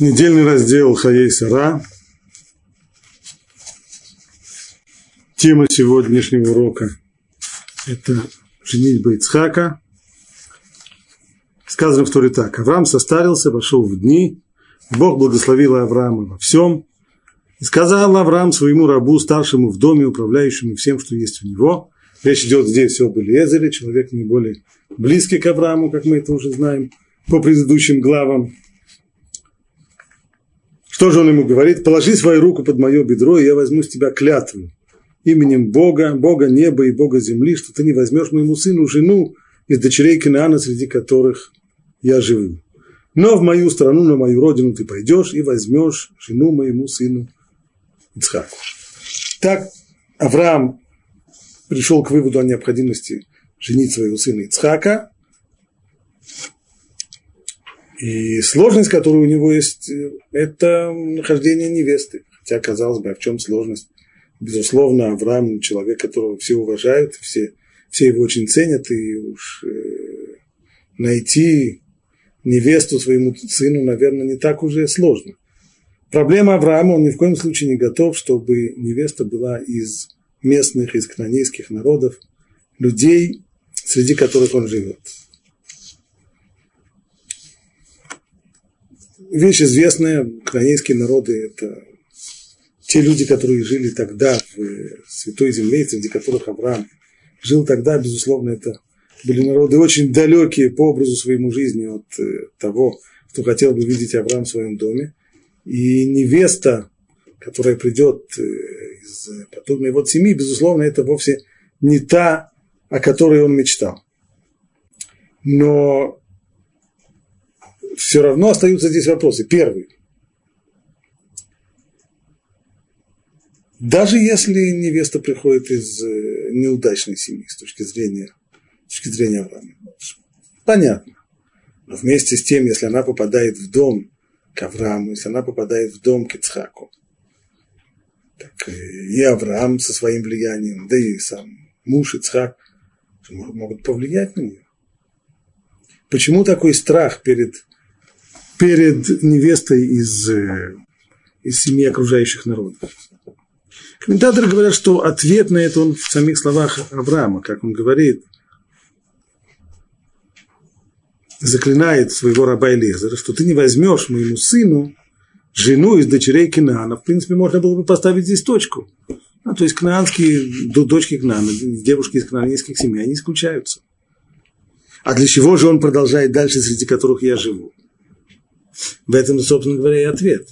Недельный раздел Хаей Сара. Тема сегодняшнего урока – это женитьба Ицхака. Сказано в Торе так. Авраам состарился, вошел в дни. Бог благословил Авраама во всем. И сказал Авраам своему рабу, старшему в доме, управляющему всем, что есть у него. Речь идет здесь об Элиезере, человек наиболее близкий к Аврааму, как мы это уже знаем по предыдущим главам. Что же он ему говорит? Положи свою руку под мое бедро, и я возьму с тебя клятву именем Бога, Бога неба и Бога земли, что ты не возьмешь моему сыну жену из дочерей Кинаана, среди которых я живу. Но в мою страну, на мою родину ты пойдешь и возьмешь жену моему сыну Ицхаку. Так Авраам пришел к выводу о необходимости женить своего сына Ицхака, и сложность, которая у него есть, это нахождение невесты. Хотя, казалось бы, а в чем сложность? Безусловно, Авраам человек, которого все уважают, все, все его очень ценят, и уж э, найти невесту своему сыну, наверное, не так уже сложно. Проблема Авраама, он ни в коем случае не готов, чтобы невеста была из местных, из канонейских народов, людей, среди которых он живет. Вещь известная, канонейские народы – это те люди, которые жили тогда в Святой Земле, среди которых Авраам жил тогда, безусловно, это были народы очень далекие по образу своему жизни от э, того, что хотел бы видеть Авраам в своем доме. И невеста, которая придет э, из подобной вот семьи, безусловно, это вовсе не та, о которой он мечтал. Но все равно остаются здесь вопросы. Первый. Даже если невеста приходит из э, неудачной семьи с точки зрения, с точки зрения Авраама, понятно. Но вместе с тем, если она попадает в дом к Аврааму, если она попадает в дом к Ицхаку, так и Авраам со своим влиянием, да и сам муж Ицхак могут повлиять на нее. Почему такой страх перед перед невестой из, э, из семьи окружающих народов. Комментаторы говорят, что ответ на это он в самих словах Авраама, как он говорит, заклинает своего раба Элезера, что ты не возьмешь моему сыну жену из дочерей Кинаана. В принципе, можно было бы поставить здесь точку. Ну, то есть, кнаанские дочки Кнаана, девушки из кнаанских семей, они исключаются. А для чего же он продолжает дальше, среди которых я живу? В этом, собственно говоря, и ответ.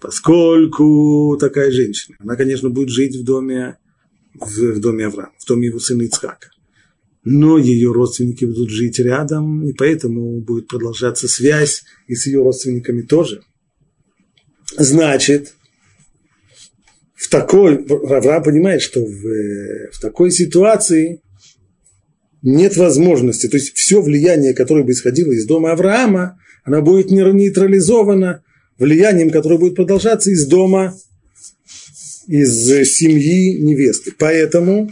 Поскольку такая женщина, она, конечно, будет жить в доме, в, в доме Авраама, в доме его сына Ицхака. Но ее родственники будут жить рядом, и поэтому будет продолжаться связь и с ее родственниками тоже. Значит, в такой, Авраам понимает, что в, в такой ситуации нет возможности, то есть все влияние, которое бы исходило из дома Авраама, она будет нейтрализована влиянием, которое будет продолжаться из дома, из семьи невесты. Поэтому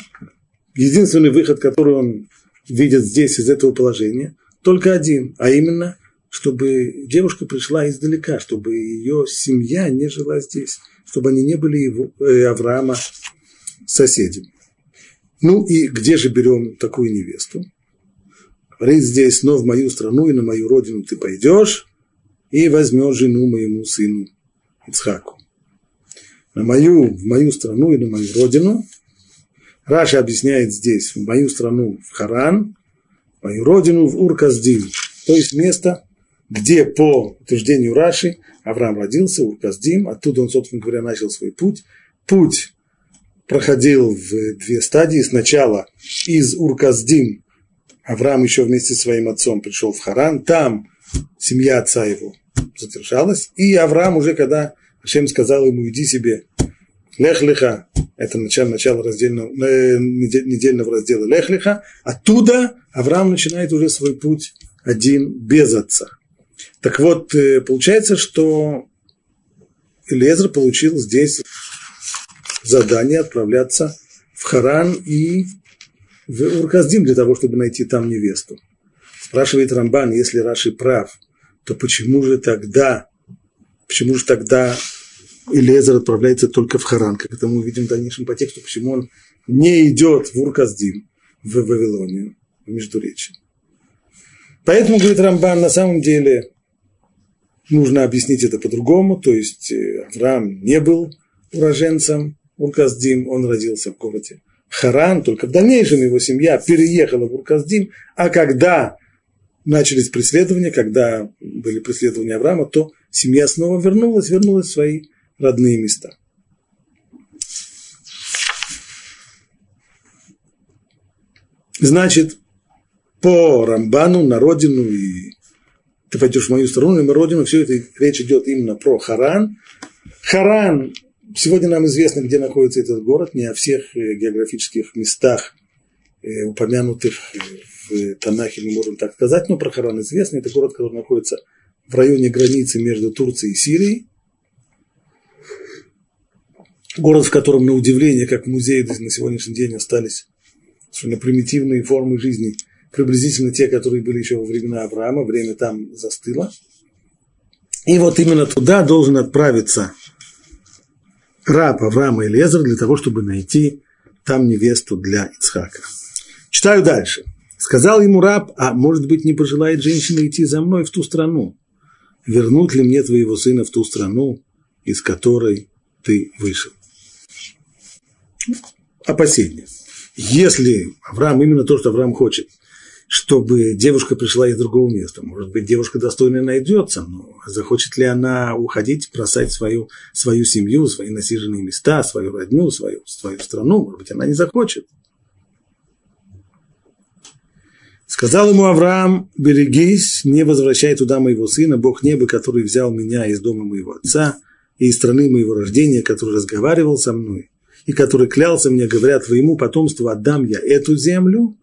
единственный выход, который он видит здесь из этого положения, только один, а именно, чтобы девушка пришла издалека, чтобы ее семья не жила здесь, чтобы они не были его, э, Авраама соседями. Ну и где же берем такую невесту? Говорит здесь, но в мою страну и на мою родину ты пойдешь и возьмешь жену моему сыну Ицхаку. На мою, в мою страну и на мою родину. Раша объясняет здесь, в мою страну в Харан, в мою родину в Урказдим, то есть место, где по утверждению Раши Авраам родился, Урказдим, оттуда он, собственно говоря, начал свой путь. Путь проходил в две стадии. Сначала из Урказдим Авраам еще вместе со своим отцом пришел в Харан, там семья отца его задержалась, и Авраам уже, когда Ашем сказал ему, иди себе, лехлиха, это начало, начало раздельного, э, недельного раздела лехлиха, оттуда Авраам начинает уже свой путь один без отца. Так вот, э, получается, что Элезр получил здесь задание отправляться в Харан и в Урказдим для того, чтобы найти там невесту. Спрашивает Рамбан, если Раши прав, то почему же тогда почему же тогда Илезер отправляется только в Харан, как это мы увидим в дальнейшем по тексту, почему он не идет в Урказдим, в Вавилонию, в Междуречие. Поэтому, говорит Рамбан, на самом деле нужно объяснить это по-другому, то есть э, Авраам не был уроженцем Урказдим, он родился в городе Харан, только в дальнейшем его семья переехала в Урказдим, а когда начались преследования, когда были преследования Авраама, то семья снова вернулась, вернулась в свои родные места. Значит, по Рамбану на родину, и ты пойдешь в мою сторону, и на родину, все это речь идет именно про Харан. Харан, сегодня нам известно, где находится этот город, не о всех э, географических местах, э, упомянутых в Танахе, мы можем так сказать, но про Харан известно. Это город, который находится в районе границы между Турцией и Сирией. Город, в котором, на удивление, как музей на сегодняшний день остались совершенно примитивные формы жизни, приблизительно те, которые были еще во времена Авраама, время там застыло. И вот именно туда должен отправиться раб Авраама Элезер для того, чтобы найти там невесту для Ицхака. Читаю дальше. Сказал ему раб, а может быть не пожелает женщина идти за мной в ту страну? Вернут ли мне твоего сына в ту страну, из которой ты вышел? Опасение. Если Авраам, именно то, что Авраам хочет, чтобы девушка пришла из другого места. Может быть, девушка достойная найдется, но захочет ли она уходить, бросать свою, свою семью, свои насиженные места, свою родню, свою, свою страну? Может быть, она не захочет. Сказал ему Авраам, берегись, не возвращай туда моего сына, Бог неба, который взял меня из дома моего отца и из страны моего рождения, который разговаривал со мной и который клялся мне, говоря, твоему потомству отдам я эту землю,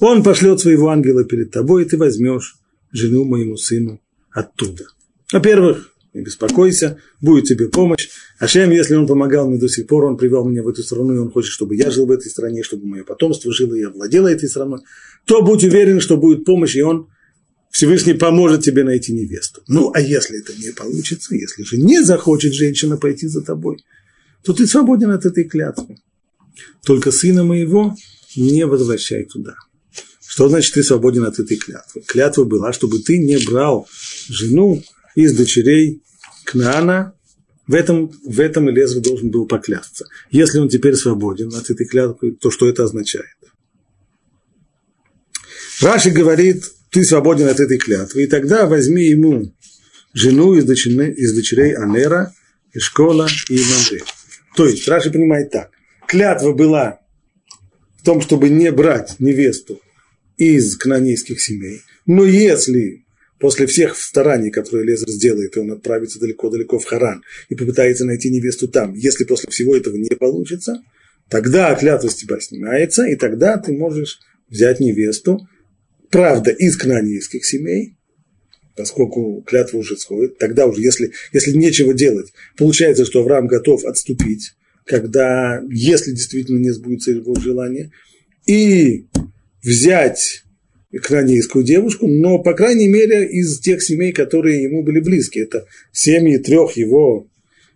он пошлет своего ангела перед тобой, и ты возьмешь жену моему сыну оттуда. Во-первых, не беспокойся, будет тебе помощь. Ашем, если он помогал мне до сих пор, он привел меня в эту страну, и он хочет, чтобы я жил в этой стране, чтобы мое потомство жило и овладело этой страной, то будь уверен, что будет помощь, и он Всевышний поможет тебе найти невесту. Ну, а если это не получится, если же не захочет женщина пойти за тобой, то ты свободен от этой клятвы. Только сына моего не возвращай туда. Что значит ты свободен от этой клятвы? Клятва была, чтобы ты не брал жену из дочерей Кнаана, в этом, в этом Элезер должен был поклясться. Если он теперь свободен от этой клятвы, то что это означает? Раши говорит, ты свободен от этой клятвы, и тогда возьми ему жену из дочерей, из дочерей Анера, Ишкола и Мандре. То есть Раши понимает так. Клятва была в том, чтобы не брать невесту из канонейских семей. Но если после всех стараний, которые Лезер сделает, и он отправится далеко-далеко в Харан и попытается найти невесту там, если после всего этого не получится, тогда клятва с тебя снимается, и тогда ты можешь взять невесту, правда, из канонейских семей, поскольку клятва уже сходит, тогда уже, если, если нечего делать, получается, что Авраам готов отступить, когда, если действительно не сбудется его желание, и взять кранейскую девушку, но, по крайней мере, из тех семей, которые ему были близки. Это семьи трех его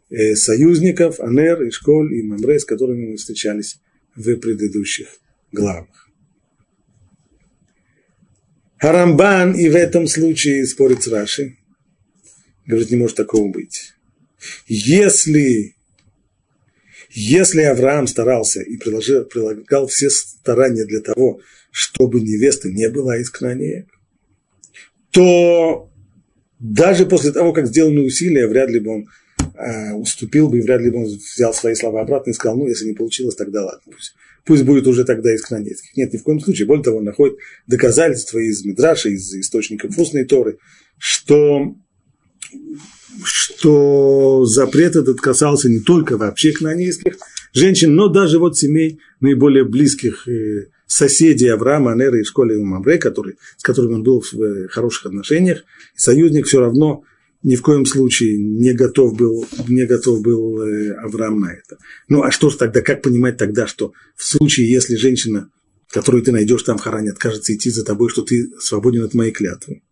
э, союзников, Анер, Ишколь и Мамре, с которыми мы встречались в предыдущих главах. Харамбан и в этом случае спорит с Раши. Говорит, не может такого быть. Если, если Авраам старался и приложил, прилагал все старания для того, чтобы невеста не была из Кнанея, то даже после того, как сделаны усилия, вряд ли бы он э, уступил бы, и вряд ли бы он взял свои слова обратно и сказал, ну, если не получилось, тогда ладно, пусть, пусть будет уже тогда из Кнанецких. Нет, ни в коем случае. Более того, он находит доказательства из Мидраша, из источников устной Торы, что, что запрет этот касался не только вообще кнанейских женщин, но даже вот семей наиболее близких э, соседей Авраама, Анера и Школи и Мамре, который, с которыми он был в э, хороших отношениях, союзник все равно ни в коем случае не готов был, не готов был э, Авраам на это. Ну, а что же тогда, как понимать тогда, что в случае, если женщина, которую ты найдешь там в Харане, откажется идти за тобой, что ты свободен от моей клятвы?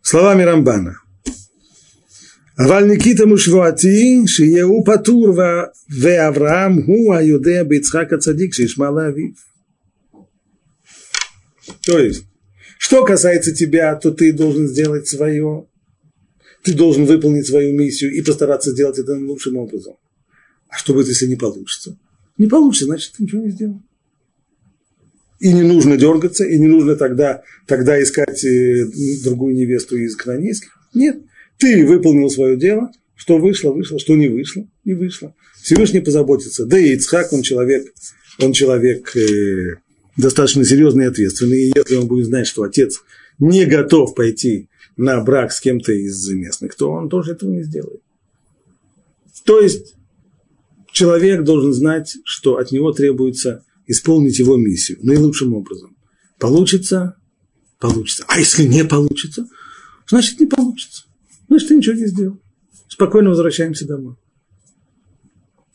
Словами Рамбана. אבל ניקיטה מושבועתי שיהו פטור ואברהם הוא היודע ביצחק הצדיק שישמע לאביו. То есть, что касается тебя, то ты должен сделать свое, ты должен выполнить свою миссию и постараться сделать это лучшим образом. А что будет, если не получится? Не получится, значит, ты ничего не сделал. И не нужно дергаться, и не нужно тогда, тогда искать э, другую невесту из канонейских. Нет, ты выполнил свое дело, что вышло, вышло, что не вышло, не вышло. Всевышний позаботится. Да и Ицхак, он человек, он человек э, достаточно серьезный и ответственный. И если он будет знать, что отец не готов пойти на брак с кем-то из местных, то он тоже этого не сделает. То есть человек должен знать, что от него требуется исполнить его миссию наилучшим образом. Получится? Получится. А если не получится? Значит, не получится. Значит, ты ничего не сделал. Спокойно возвращаемся домой.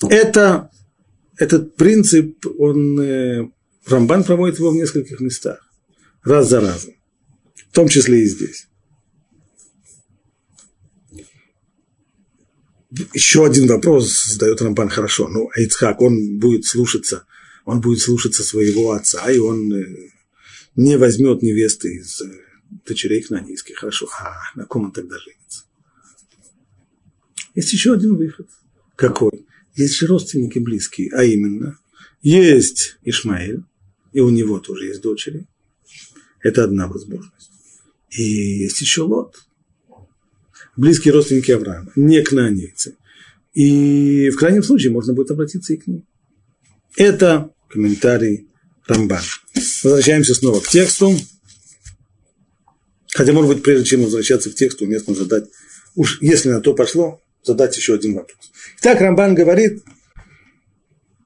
Это, этот принцип, он, э, Рамбан проводит его в нескольких местах. Раз за разом. В том числе и здесь. Еще один вопрос задает Рамбан хорошо. Ну, Айцхак, он будет слушаться он будет слушаться своего отца, и он э, не возьмет невесты из э, дочерей хнанийских. Хорошо, а на ком он тогда женится? Есть еще один выход. Какой? Есть же родственники близкие, а именно, есть Ишмаэль, и у него тоже есть дочери. Это одна возможность. И есть еще Лот. Близкие родственники Авраама, не кнанейцы. И в крайнем случае можно будет обратиться и к ним. Это комментарий Рамбан. Возвращаемся снова к тексту. Хотя, может быть, прежде чем возвращаться к тексту, уместно задать, уж если на то пошло, задать еще один вопрос. Итак, Рамбан говорит,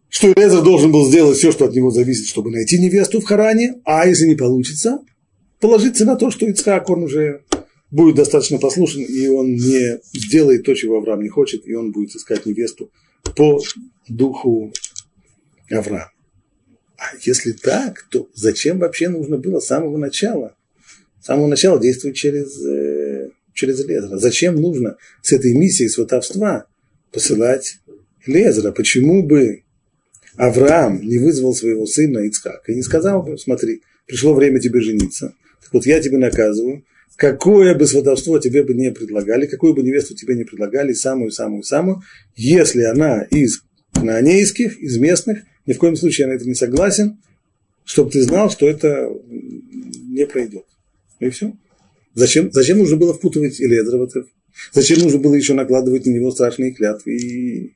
что Лезер должен был сделать все, что от него зависит, чтобы найти невесту в Харане, а если не получится, положиться на то, что Ицхак, он уже будет достаточно послушен, и он не сделает то, чего Авраам не хочет, и он будет искать невесту по духу Авраама. А если так, то зачем вообще нужно было с самого начала, с самого начала действовать через, э, через Лезера? Зачем нужно с этой миссией сватовства посылать Лезера? Почему бы Авраам не вызвал своего сына Ицхака и не сказал бы, смотри, пришло время тебе жениться, так вот я тебе наказываю, какое бы сватовство тебе бы не предлагали, какую бы невесту тебе не предлагали, самую-самую-самую, если она из кнаанейских, из местных, ни в коем случае я на это не согласен, чтобы ты знал, что это не пройдет. Ну и все. Зачем, зачем нужно было впутывать Эледра в это? Зачем нужно было еще накладывать на него страшные клятвы? И...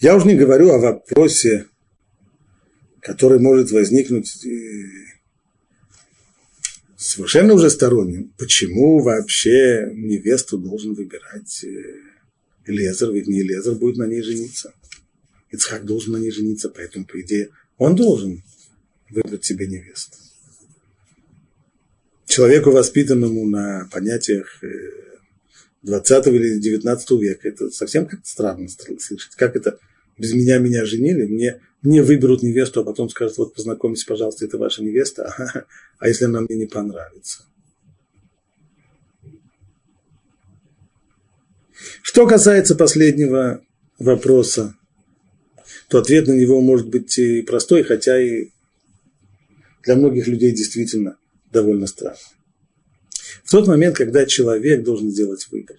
Я уже не говорю о вопросе, который может возникнуть э, совершенно уже сторонним, почему вообще невесту должен выбирать Лезер, ведь не Лезер будет на ней жениться. Ицхак должен на ней жениться, поэтому, по идее, он должен выбрать себе невесту. Человеку, воспитанному на понятиях 20 или 19 века, это совсем как-то странно слышать. Как это без меня меня женили, мне мне выберут невесту, а потом скажут, вот познакомьтесь, пожалуйста, это ваша невеста, а если она мне не понравится? Что касается последнего вопроса, то ответ на него может быть и простой, хотя и для многих людей действительно довольно странный. В тот момент, когда человек должен сделать выбор.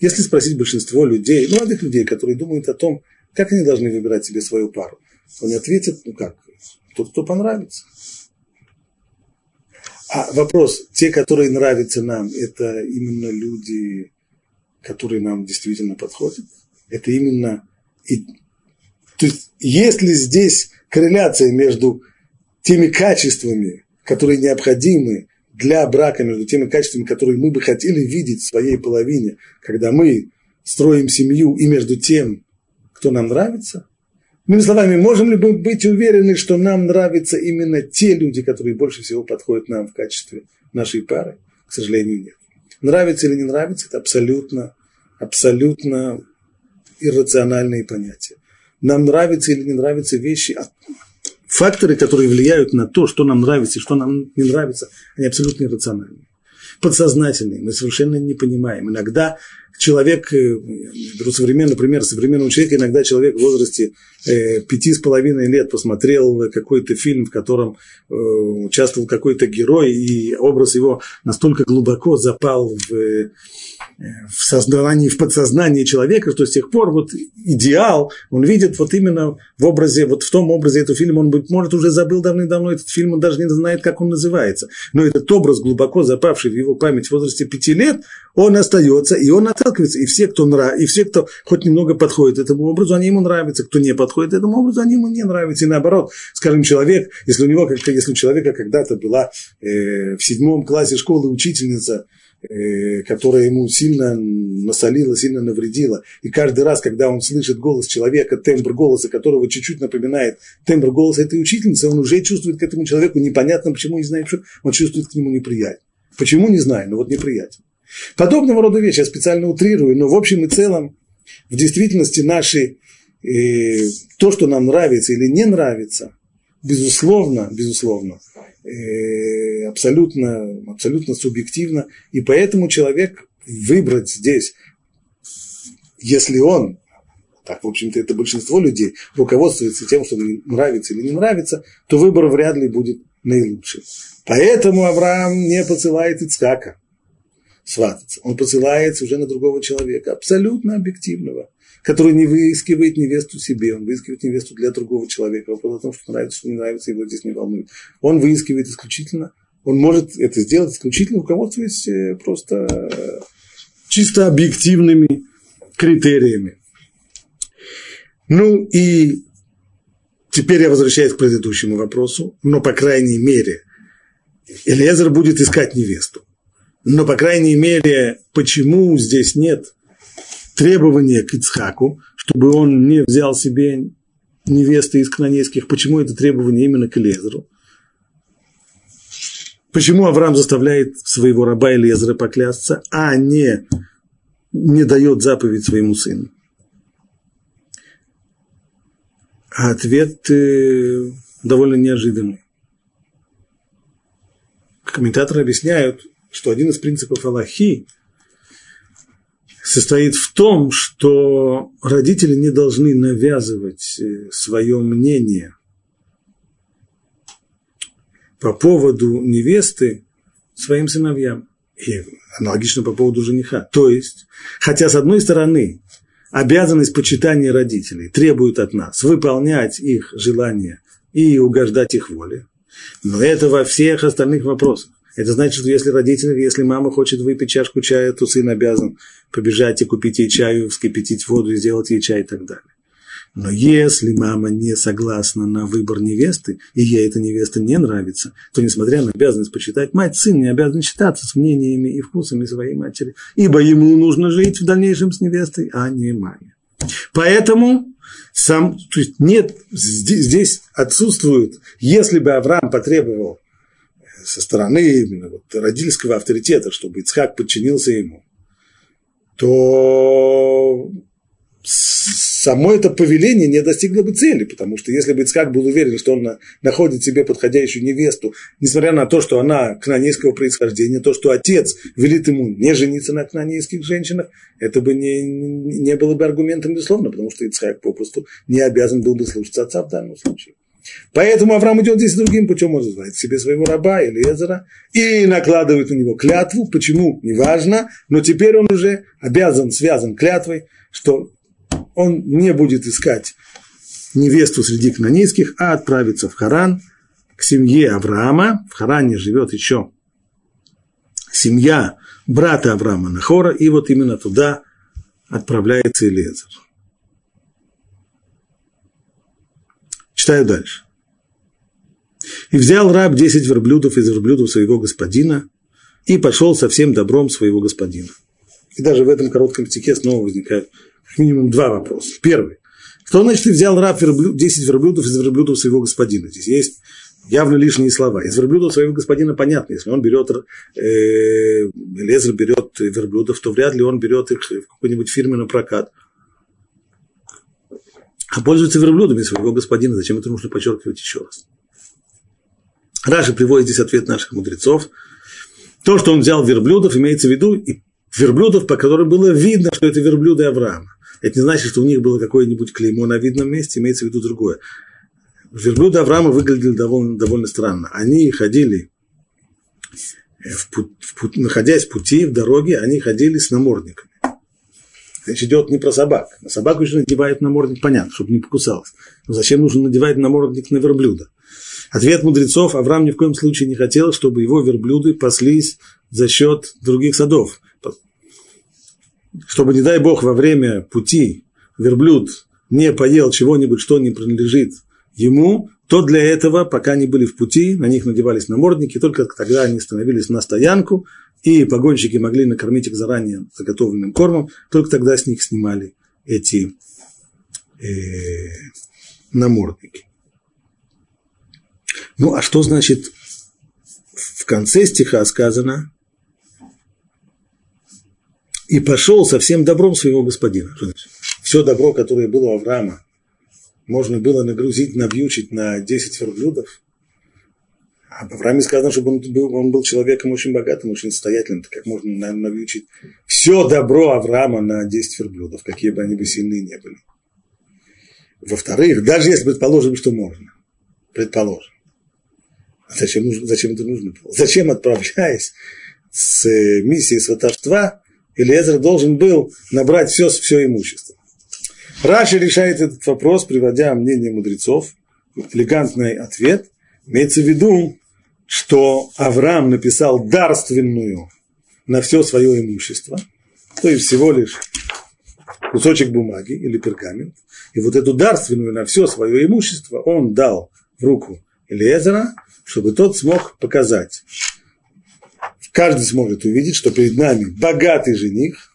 Если спросить большинство людей, молодых людей, которые думают о том, как они должны выбирать себе свою пару? Он ответит, ну как, тот, кто понравится. А вопрос, те, которые нравятся нам, это именно люди, которые нам действительно подходят? Это именно... И, то есть, есть ли здесь корреляция между теми качествами, которые необходимы для брака, между теми качествами, которые мы бы хотели видеть в своей половине, когда мы строим семью, и между тем, кто нам нравится. Иными словами, можем ли мы быть уверены, что нам нравятся именно те люди, которые больше всего подходят нам в качестве нашей пары? К сожалению, нет. Нравится или не нравится, это абсолютно, абсолютно иррациональные понятия. Нам нравятся или не нравятся вещи, факторы, которые влияют на то, что нам нравится и что нам не нравится, они абсолютно иррациональны. Подсознательные, мы совершенно не понимаем. Иногда человек, э, беру современный пример, современного человека, иногда человек в возрасте э, пяти с половиной лет посмотрел какой-то фильм, в котором э, участвовал какой-то герой, и образ его настолько глубоко запал в в сознании, в подсознании человека, что с тех пор вот идеал, он видит вот именно в образе, вот в том образе этого фильма, он, быть может, уже забыл давным-давно этот фильм, он даже не знает, как он называется. Но этот образ, глубоко запавший в его память в возрасте пяти лет, он остается, и он отталкивается. И все, кто нрав... и все, кто хоть немного подходит этому образу, они ему нравятся. Кто не подходит этому образу, они ему не нравятся. И наоборот, скажем, человек, если у него, если у человека когда-то была э, в седьмом классе школы учительница, Э, которая ему сильно насолила, сильно навредила. И каждый раз, когда он слышит голос человека, тембр голоса, которого чуть-чуть напоминает тембр голоса этой учительницы, он уже чувствует к этому человеку непонятно, почему не знает, что он чувствует к нему неприятие. Почему, не знаю, но вот неприятие. Подобного рода вещи я специально утрирую, но в общем и целом, в действительности наши, э, то, что нам нравится или не нравится, безусловно, безусловно, Э, абсолютно, абсолютно субъективно. И поэтому человек выбрать здесь, если он, так, в общем-то, это большинство людей, руководствуется тем, что нравится или не нравится, то выбор вряд ли будет наилучший. Поэтому Авраам не посылает Ицкака свататься. Он посылается уже на другого человека, абсолютно объективного который не выискивает невесту себе, он выискивает невесту для другого человека. Вопрос о том, что нравится, что не нравится, его здесь не волнует. Он выискивает исключительно, он может это сделать исключительно руководствуясь э, просто э, чисто объективными критериями. Ну и теперь я возвращаюсь к предыдущему вопросу, но по крайней мере Элиезер будет искать невесту. Но, по крайней мере, почему здесь нет требование к Ицхаку, чтобы он не взял себе невесты из канонейских. Почему это требование именно к Элезеру? Почему Авраам заставляет своего раба Элезера поклясться, а не, не дает заповедь своему сыну? А ответ э, довольно неожиданный. Комментаторы объясняют, что один из принципов Аллахи – состоит в том, что родители не должны навязывать э, свое мнение по поводу невесты своим сыновьям. И аналогично по поводу жениха. То есть, хотя с одной стороны обязанность почитания родителей требует от нас выполнять их желания и угождать их воле, но это во всех остальных вопросах. Это значит, что если родители, если мама хочет выпить чашку чая, то сын обязан побежать и купить ей чаю, вскипятить воду и сделать ей чай и так далее. Но если мама не согласна на выбор невесты, и ей эта невеста не нравится, то, несмотря на обязанность почитать мать, сын не обязан считаться с мнениями и вкусами своей матери, ибо ему нужно жить в дальнейшем с невестой, а не маме. Поэтому сам, то есть нет, здесь отсутствует, если бы Авраам потребовал со стороны именно вот родительского авторитета, чтобы Ицхак подчинился ему, то само это повеление не достигло бы цели, потому что если бы Ицхак был уверен, что он находит себе подходящую невесту, несмотря на то, что она кнанейского происхождения, то, что отец велит ему не жениться на кнанейских женщинах, это бы не, не было бы аргументом, безусловно, потому что Ицхак попросту не обязан был бы слушаться отца в данном случае. Поэтому Авраам идет здесь другим путем, он называет себе своего раба или Езера и накладывает на него клятву. Почему? Неважно, но теперь он уже обязан, связан клятвой, что он не будет искать невесту среди кнанейских, а отправится в Харан к семье Авраама. В Харане живет еще семья брата Авраама Нахора, и вот именно туда отправляется Элезер. Читаю дальше. «И взял раб десять верблюдов из верблюдов своего господина и пошел со всем добром своего господина». И даже в этом коротком стихе снова возникают как минимум два вопроса. Первый. Кто, значит, и взял раб верблюд, 10 верблюдов из верблюдов своего господина? Здесь есть явно лишние слова. Из верблюдов своего господина понятно. Если он берет, э, Лезер берет верблюдов, то вряд ли он берет их в какой-нибудь фирме на прокат. А пользуется верблюдами своего господина. Зачем это нужно подчеркивать еще раз? Раши приводит здесь ответ наших мудрецов. То, что он взял верблюдов, имеется в виду и верблюдов, по которым было видно, что это верблюды Авраама. Это не значит, что у них было какое-нибудь клеймо на видном месте, имеется в виду другое. Верблюды Авраама выглядели довольно, довольно странно. Они ходили, в путь, в путь, находясь в пути, в дороге, они ходили с намордниками. Речь идет не про собак. На собаку еще надевают намордник, понятно, чтобы не покусалась. Но зачем нужно надевать намордник на верблюда? Ответ мудрецов, Авраам ни в коем случае не хотел, чтобы его верблюды паслись за счет других садов. Чтобы, не дай бог, во время пути верблюд не поел чего-нибудь, что не принадлежит ему, то для этого, пока они были в пути, на них надевались намордники, только тогда они становились на стоянку, и погонщики могли накормить их заранее заготовленным кормом, только тогда с них снимали эти э, намордники. Ну, а что значит в конце стиха сказано «И пошел со всем добром своего господина». Все добро, которое было у Авраама, можно было нагрузить, навьючить на 10 верблюдов. А в Аврааме сказано, чтобы он был, он был человеком очень богатым, очень состоятельным, так как можно навьючить все добро Авраама на 10 верблюдов, какие бы они бы сильные не были. Во-вторых, даже если предположим, что можно, предположим, зачем, нужно, зачем это нужно было? Зачем, отправляясь с э, миссией сватовства, Илиезер должен был набрать все, все имущество? Раши решает этот вопрос, приводя мнение мудрецов. Элегантный ответ. Имеется в виду, что Авраам написал дарственную на все свое имущество, то есть всего лишь кусочек бумаги или пергамент. И вот эту дарственную на все свое имущество он дал в руку Элиезера, чтобы тот смог показать. Каждый сможет увидеть, что перед нами богатый жених,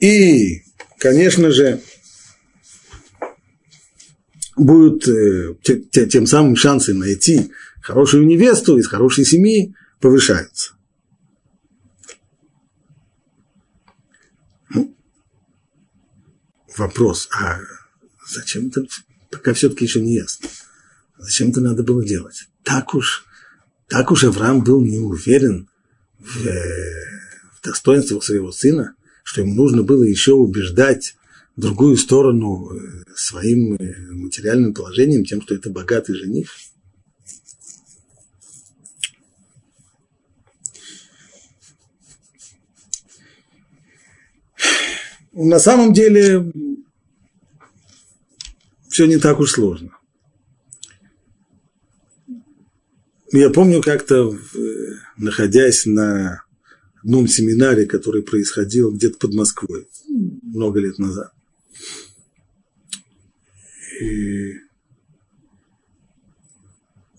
и конечно же, будут э, тем самым шансы найти хорошую невесту из хорошей семьи повышаются. Ну, вопрос, а зачем это пока все-таки еще не ясно? Зачем это надо было делать? Так уж, так уж Авраам был не уверен в, э, в достоинствах своего сына, что ему нужно было еще убеждать другую сторону э, своим э, материальным положением, тем, что это богатый жених. На самом деле все не так уж сложно. Я помню как-то, находясь на одном семинаре, который происходил где-то под Москвой много лет назад. И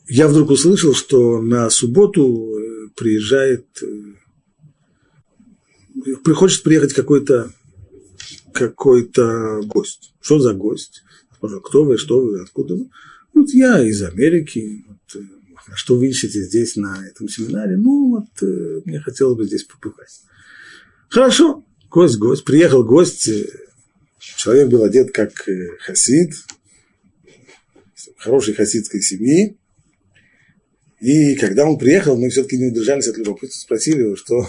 я вдруг услышал, что на субботу э, приезжает, э, приходит приехать какой-то какой-то гость. Что за гость? Кто вы, что вы, откуда вы? Вот я из Америки, вот, а что вы ищете здесь на этом семинаре? Ну, вот э, мне хотелось бы здесь побывать. Хорошо, гость, гость. Приехал гость, человек был одет как э, хасид, хорошей хасидской семьи. И когда он приехал, мы все-таки не удержались от любопытства, спросили его, что,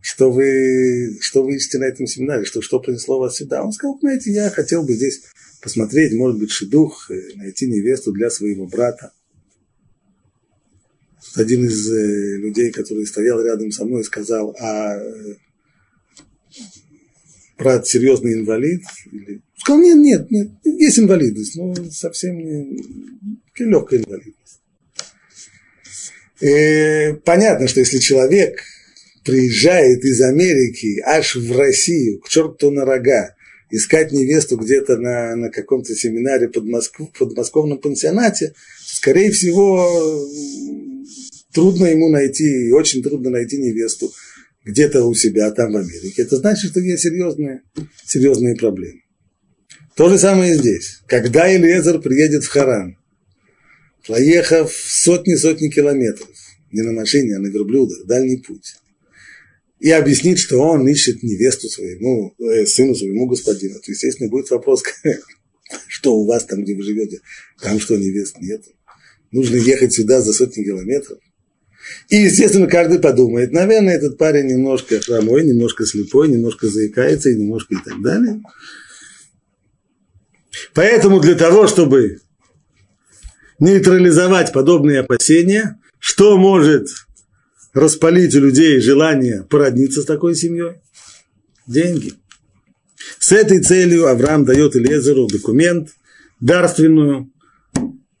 что, вы, что вы ищете на этом семинаре, что, что принесло вас сюда. Он сказал, знаете, я хотел бы здесь посмотреть, может быть, шедух, найти невесту для своего брата один из э, людей, который стоял рядом со мной, сказал, а э, брат серьезный инвалид? Или... Сказал, нет, нет, нет, есть инвалидность, но совсем не легкая инвалидность. И э, понятно, что если человек приезжает из Америки аж в Россию, к черту на рога, искать невесту где-то на, на каком-то семинаре под, Москву, под подмосковном пансионате, скорее всего, трудно ему найти, очень трудно найти невесту где-то у себя там в Америке. Это значит, что есть серьезные, серьезные проблемы. То же самое и здесь. Когда Элиезер приедет в Харан, проехав сотни-сотни километров, не на машине, а на верблюдах, дальний путь, и объяснит, что он ищет невесту своему, э, сыну своему господину, то, естественно, будет вопрос, что у вас там, где вы живете, там что, невест нет? Нужно ехать сюда за сотни километров. И, естественно, каждый подумает, наверное, этот парень немножко хромой, немножко слепой, немножко заикается и немножко и так далее. Поэтому для того, чтобы нейтрализовать подобные опасения, что может распалить у людей желание породниться с такой семьей? Деньги. С этой целью Авраам дает Элезеру документ, дарственную,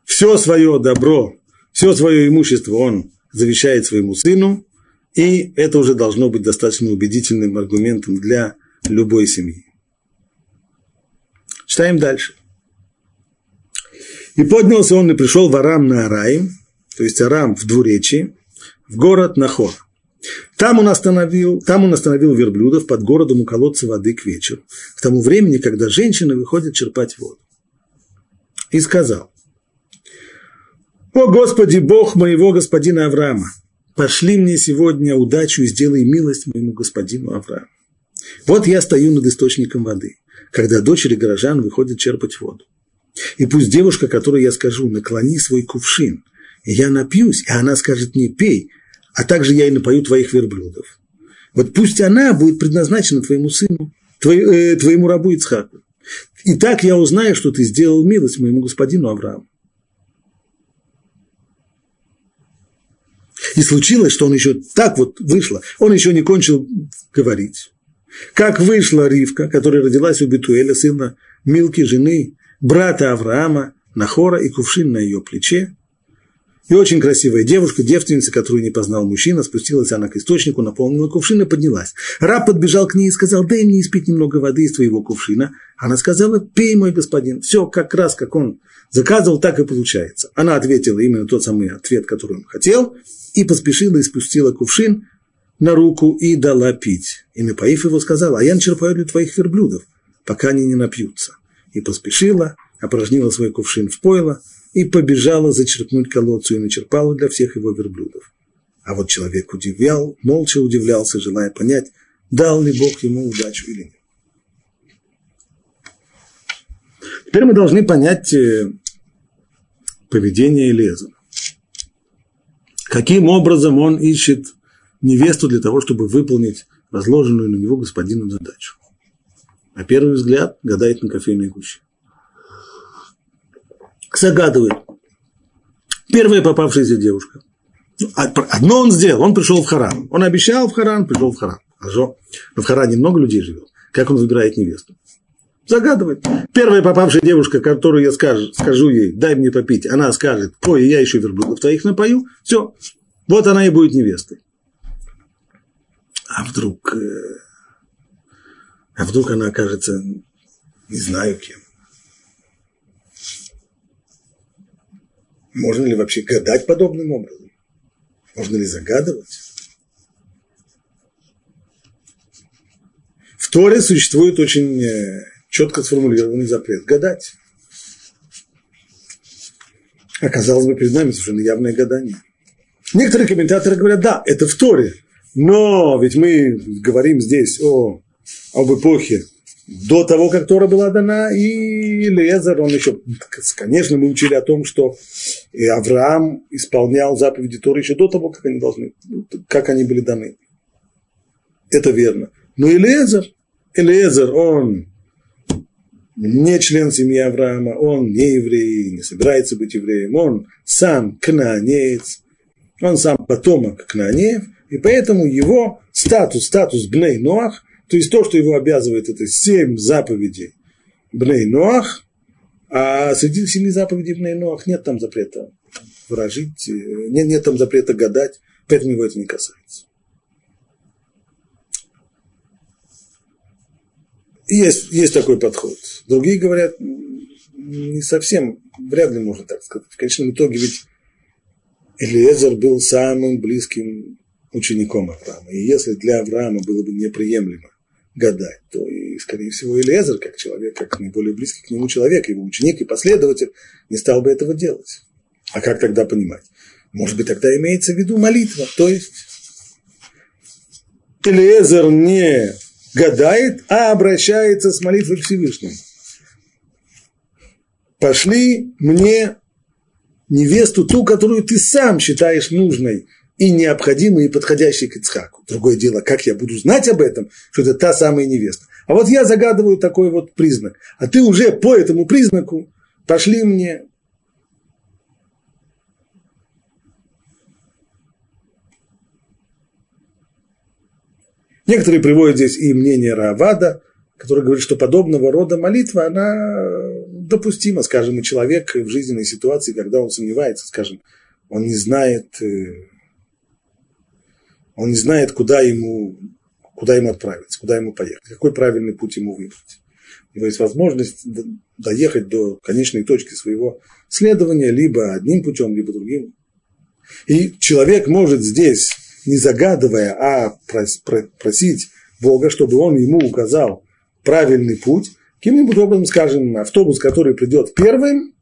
все свое добро, все свое имущество он завещает своему сыну, и это уже должно быть достаточно убедительным аргументом для любой семьи. Читаем дальше. И поднялся он и пришел в Арам на Араим, то есть Арам в двуречии, в город Нахор. Там он, остановил, там он остановил верблюдов под городом у колодца воды к вечеру, к тому времени, когда женщины выходят черпать воду. И сказал, «О Господи, Бог моего господина Авраама, пошли мне сегодня удачу и сделай милость моему господину Аврааму. Вот я стою над источником воды, когда дочери горожан выходят черпать воду. И пусть девушка, которой я скажу, наклони свой кувшин, и я напьюсь, и она скажет мне, пей, а также я и напою твоих верблюдов. Вот пусть она будет предназначена твоему сыну, э, твоему рабу Ицхаку. И так я узнаю, что ты сделал милость моему господину Аврааму. И случилось, что он еще так вот вышло, он еще не кончил говорить. Как вышла Ривка, которая родилась у Бетуэля, сына Милки, жены брата Авраама, Нахора и кувшин на ее плече, и очень красивая девушка, девственница, которую не познал мужчина, спустилась она к источнику, наполнила кувшин и поднялась. Раб подбежал к ней и сказал, дай мне испить немного воды из твоего кувшина. Она сказала, пей, мой господин. Все как раз, как он заказывал, так и получается. Она ответила именно тот самый ответ, который он хотел, и поспешила и спустила кувшин на руку и дала пить. И напоив его, сказала, а я начерпаю для твоих верблюдов, пока они не напьются. И поспешила, опорожнила свой кувшин в пойло, и побежала зачерпнуть колодцу и начерпала для всех его верблюдов. А вот человек удивлял, молча удивлялся, желая понять, дал ли Бог ему удачу или нет. Теперь мы должны понять э, поведение Элезера. Каким образом он ищет невесту для того, чтобы выполнить возложенную на него господину задачу. На первый взгляд гадает на кофейной гуще загадывает. Первая попавшаяся девушка. Одно он сделал, он пришел в Харан. Он обещал в Харан, пришел в Харан. Хорошо. Но в Харане много людей живет. Как он выбирает невесту? Загадывает. Первая попавшая девушка, которую я скажу, скажу ей, дай мне попить, она скажет, ой, я еще верблюдов твоих напою. Все. Вот она и будет невестой. А вдруг, э, а вдруг она окажется, не знаю кем. Можно ли вообще гадать подобным образом? Можно ли загадывать? В Торе существует очень э, четко сформулированный запрет гадать. Оказалось бы, перед нами совершенно явное гадание. Некоторые комментаторы говорят, да, это в Торе, но ведь мы говорим здесь о, об эпохе до того, как Тора была дана, и Лезер, он еще, конечно, мы учили о том, что и Авраам исполнял заповеди Торы еще до того, как они должны, как они были даны. Это верно. Но Элезер, Элезер, он не член семьи Авраама, он не еврей, не собирается быть евреем, он сам кнаанеец, он сам потомок кнаанеев, и поэтому его статус, статус Бней Ноах – то есть то, что его обязывает, это семь заповедей Бней Ноах, а среди семи заповедей Бней Ноах нет там запрета выражить, э, нет, нет там запрета гадать, поэтому его это не касается. Есть, есть такой подход. Другие говорят, не совсем, вряд ли можно так сказать. В конечном итоге ведь Элиезер был самым близким учеником Авраама. И если для Авраама было бы неприемлемо гадать, то и, скорее всего, Элиезер, как человек, как наиболее близкий к нему человек, его ученик и последователь, не стал бы этого делать. А как тогда понимать? Может быть, тогда имеется в виду молитва, то есть Элиезер не гадает, а обращается с молитвой к Всевышнему. Пошли мне невесту, ту, которую ты сам считаешь нужной и необходимой, и подходящей к Ицхаку. Другое дело, как я буду знать об этом, что это та самая невеста. А вот я загадываю такой вот признак. А ты уже по этому признаку пошли мне Некоторые приводят здесь и мнение Равада, который говорит, что подобного рода молитва, она допустима, скажем, и человек в жизненной ситуации, когда он сомневается, скажем, он не знает, э, он не знает, куда ему, куда ему отправиться, куда ему поехать, какой правильный путь ему выбрать. У него есть возможность доехать до конечной точки своего следования либо одним путем, либо другим. И человек может здесь не загадывая, а просить Бога, чтобы он ему указал правильный путь, каким-нибудь образом, скажем, автобус, который придет первым,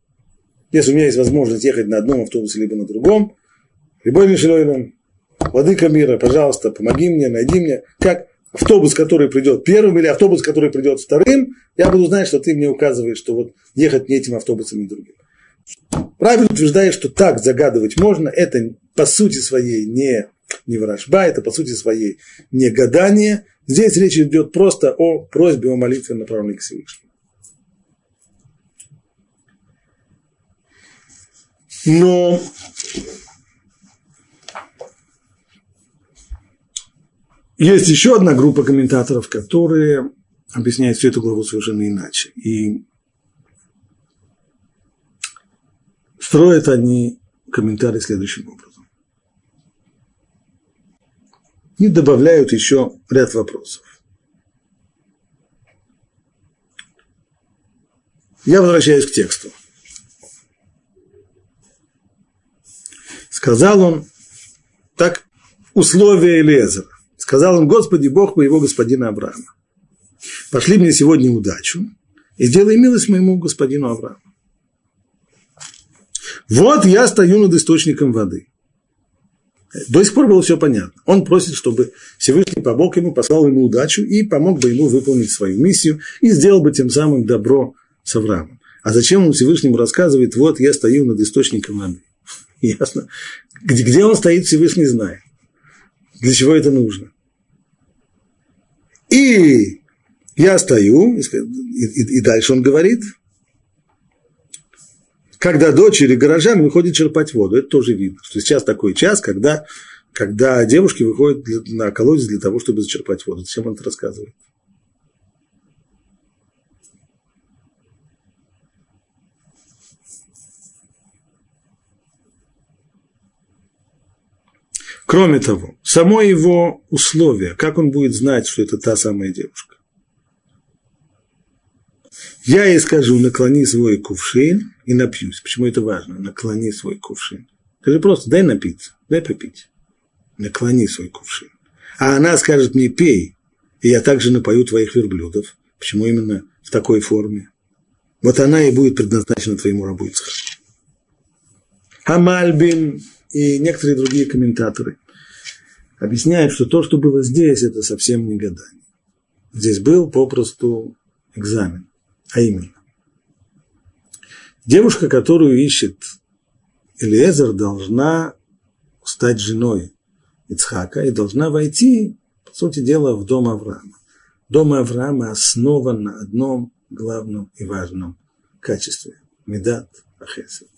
если у меня есть возможность ехать на одном автобусе, либо на другом, любой Мишелойном, Владыка мира, пожалуйста, помоги мне, найди мне, как автобус, который придет первым, или автобус, который придет вторым, я буду знать, что ты мне указываешь, что вот ехать не этим автобусом, не другим. Правиль утверждает, что так загадывать можно, это по сути своей не не вражба, это по сути своей не гадание. Здесь речь идет просто о просьбе, о молитве, направленной к Всевышнему. Но есть еще одна группа комментаторов, которые объясняют всю эту главу совершенно иначе. И строят они комментарий следующим образом. и добавляют еще ряд вопросов. Я возвращаюсь к тексту. Сказал он, так, условия Элезера. Сказал он, Господи, Бог моего господина Авраама. Пошли мне сегодня удачу и сделай милость моему господину Аврааму. Вот я стою над источником воды. До сих пор было все понятно. Он просит, чтобы Всевышний помог ему, послал ему удачу и помог бы ему выполнить свою миссию и сделал бы тем самым добро с Авраамом. А зачем он Всевышнему рассказывает, вот я стою над источником воды? Ясно. Где, где он стоит, Всевышний знает. Для чего это нужно? И я стою, и, и, и дальше он говорит – когда дочери горожан выходят черпать воду. Это тоже видно, что сейчас такой час, когда, когда девушки выходят на колодец для того, чтобы зачерпать воду. Зачем он это рассказывает? Кроме того, само его условие, как он будет знать, что это та самая девушка. Я ей скажу, наклони свой кувшин и напьюсь. Почему это важно? Наклони свой кувшин. Скажи просто, дай напиться, дай попить. Наклони свой кувшин. А она скажет мне, пей, и я также напою твоих верблюдов. Почему именно в такой форме? Вот она и будет предназначена твоему рабу. Амальбин и некоторые другие комментаторы объясняют, что то, что было здесь, это совсем не гадание. Здесь был попросту экзамен. А именно, девушка, которую ищет Элиезер, должна стать женой Ицхака и должна войти, по сути дела, в дом Авраама. Дом Авраама основан на одном главном и важном качестве – медат ахесед.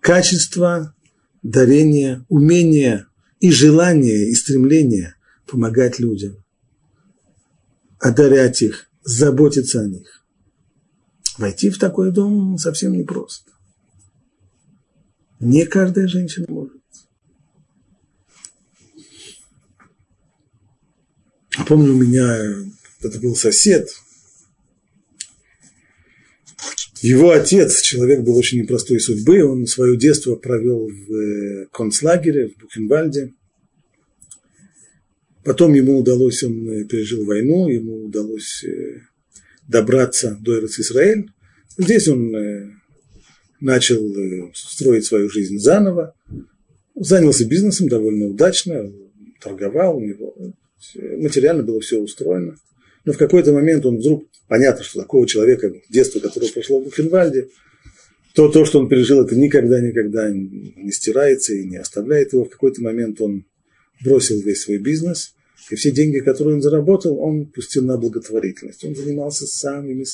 Качество дарения, умения и желание, и стремление помогать людям, одарять их, заботиться о них. Войти в такой дом совсем непросто. Не каждая женщина может. Помню, у меня это был сосед. Его отец, человек был очень непростой судьбы, он свое детство провел в э, концлагере в Бухенвальде. Потом ему удалось, он э, пережил войну, ему удалось э, добраться до Израиль. Здесь он начал строить свою жизнь заново, занялся бизнесом довольно удачно, торговал, у него материально было все устроено. Но в какой-то момент он вдруг, понятно, что такого человека, детство которое прошло в Бухенвальде, то, то, что он пережил, это никогда-никогда не стирается и не оставляет его. В какой-то момент он бросил весь свой бизнес, и все деньги, которые он заработал, он пустил на благотворительность. Он занимался самыми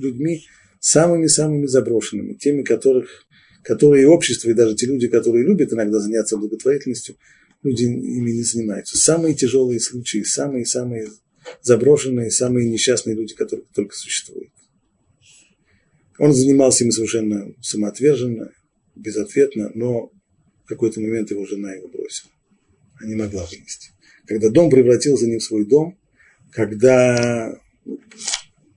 людьми, самыми-самыми заброшенными, теми, которых, которые общество, и даже те люди, которые любят иногда заняться благотворительностью, люди ими не занимаются. Самые тяжелые случаи, самые-самые заброшенные, самые несчастные люди, которые только существуют. Он занимался ими совершенно самоотверженно, безответно, но в какой-то момент его жена его бросила. Она не могла вынести. Когда дом превратился не в свой дом, когда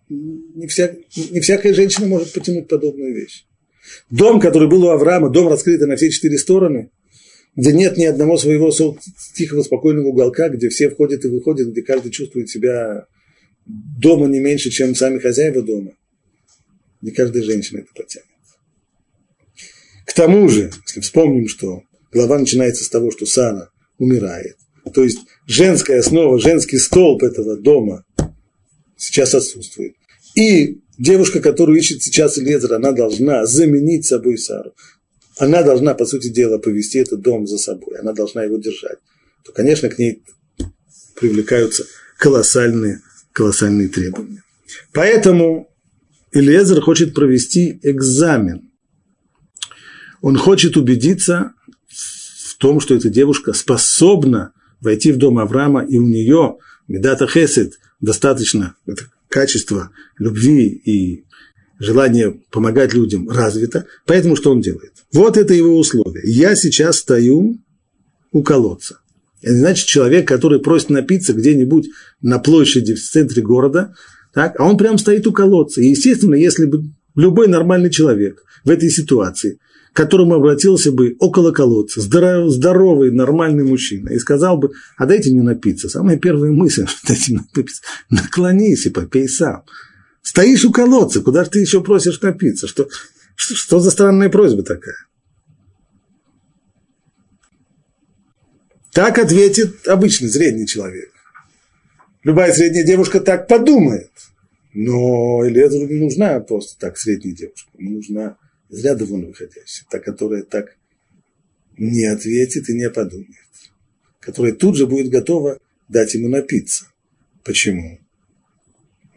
не, вся, не всякая женщина может потянуть подобную вещь. Дом, который был у Авраама, дом раскрытый на все четыре стороны, где нет ни одного своего тихого, спокойного уголка, где все входят и выходят, где каждый чувствует себя дома не меньше, чем сами хозяева дома. Не каждая женщина это потянет. К тому же, если вспомним, что глава начинается с того, что Сара умирает, то есть женская основа, женский столб этого дома сейчас отсутствует. И девушка, которую ищет сейчас Лезер, она должна заменить собой Сару. Она должна, по сути дела, повести этот дом за собой. Она должна его держать. То, конечно, к ней привлекаются колоссальные, колоссальные требования. Поэтому Элиезер хочет провести экзамен. Он хочет убедиться в том, что эта девушка способна войти в дом Авраама, и у нее Медата Хесед достаточно это качество любви и желание помогать людям развито. Поэтому что он делает? Вот это его условие. Я сейчас стою у колодца. Это значит, человек, который просит напиться где-нибудь на площади в центре города, так, а он прям стоит у колодца. И, естественно, если бы любой нормальный человек в этой ситуации к которому обратился бы около колодца, здоровый, здоровый нормальный мужчина, и сказал бы, а дайте мне напиться. Самая первая мысль, дайте мне напиться, наклонись и попей сам. Стоишь у колодца, куда же ты еще просишь напиться? Что, что, что за странная просьба такая? Так ответит обычный средний человек. Любая средняя девушка так подумает. Но Элезеру не нужна просто так средняя девушка. Ему нужна из ряда вон выходящая, та, которая так не ответит и не подумает, которая тут же будет готова дать ему напиться. Почему?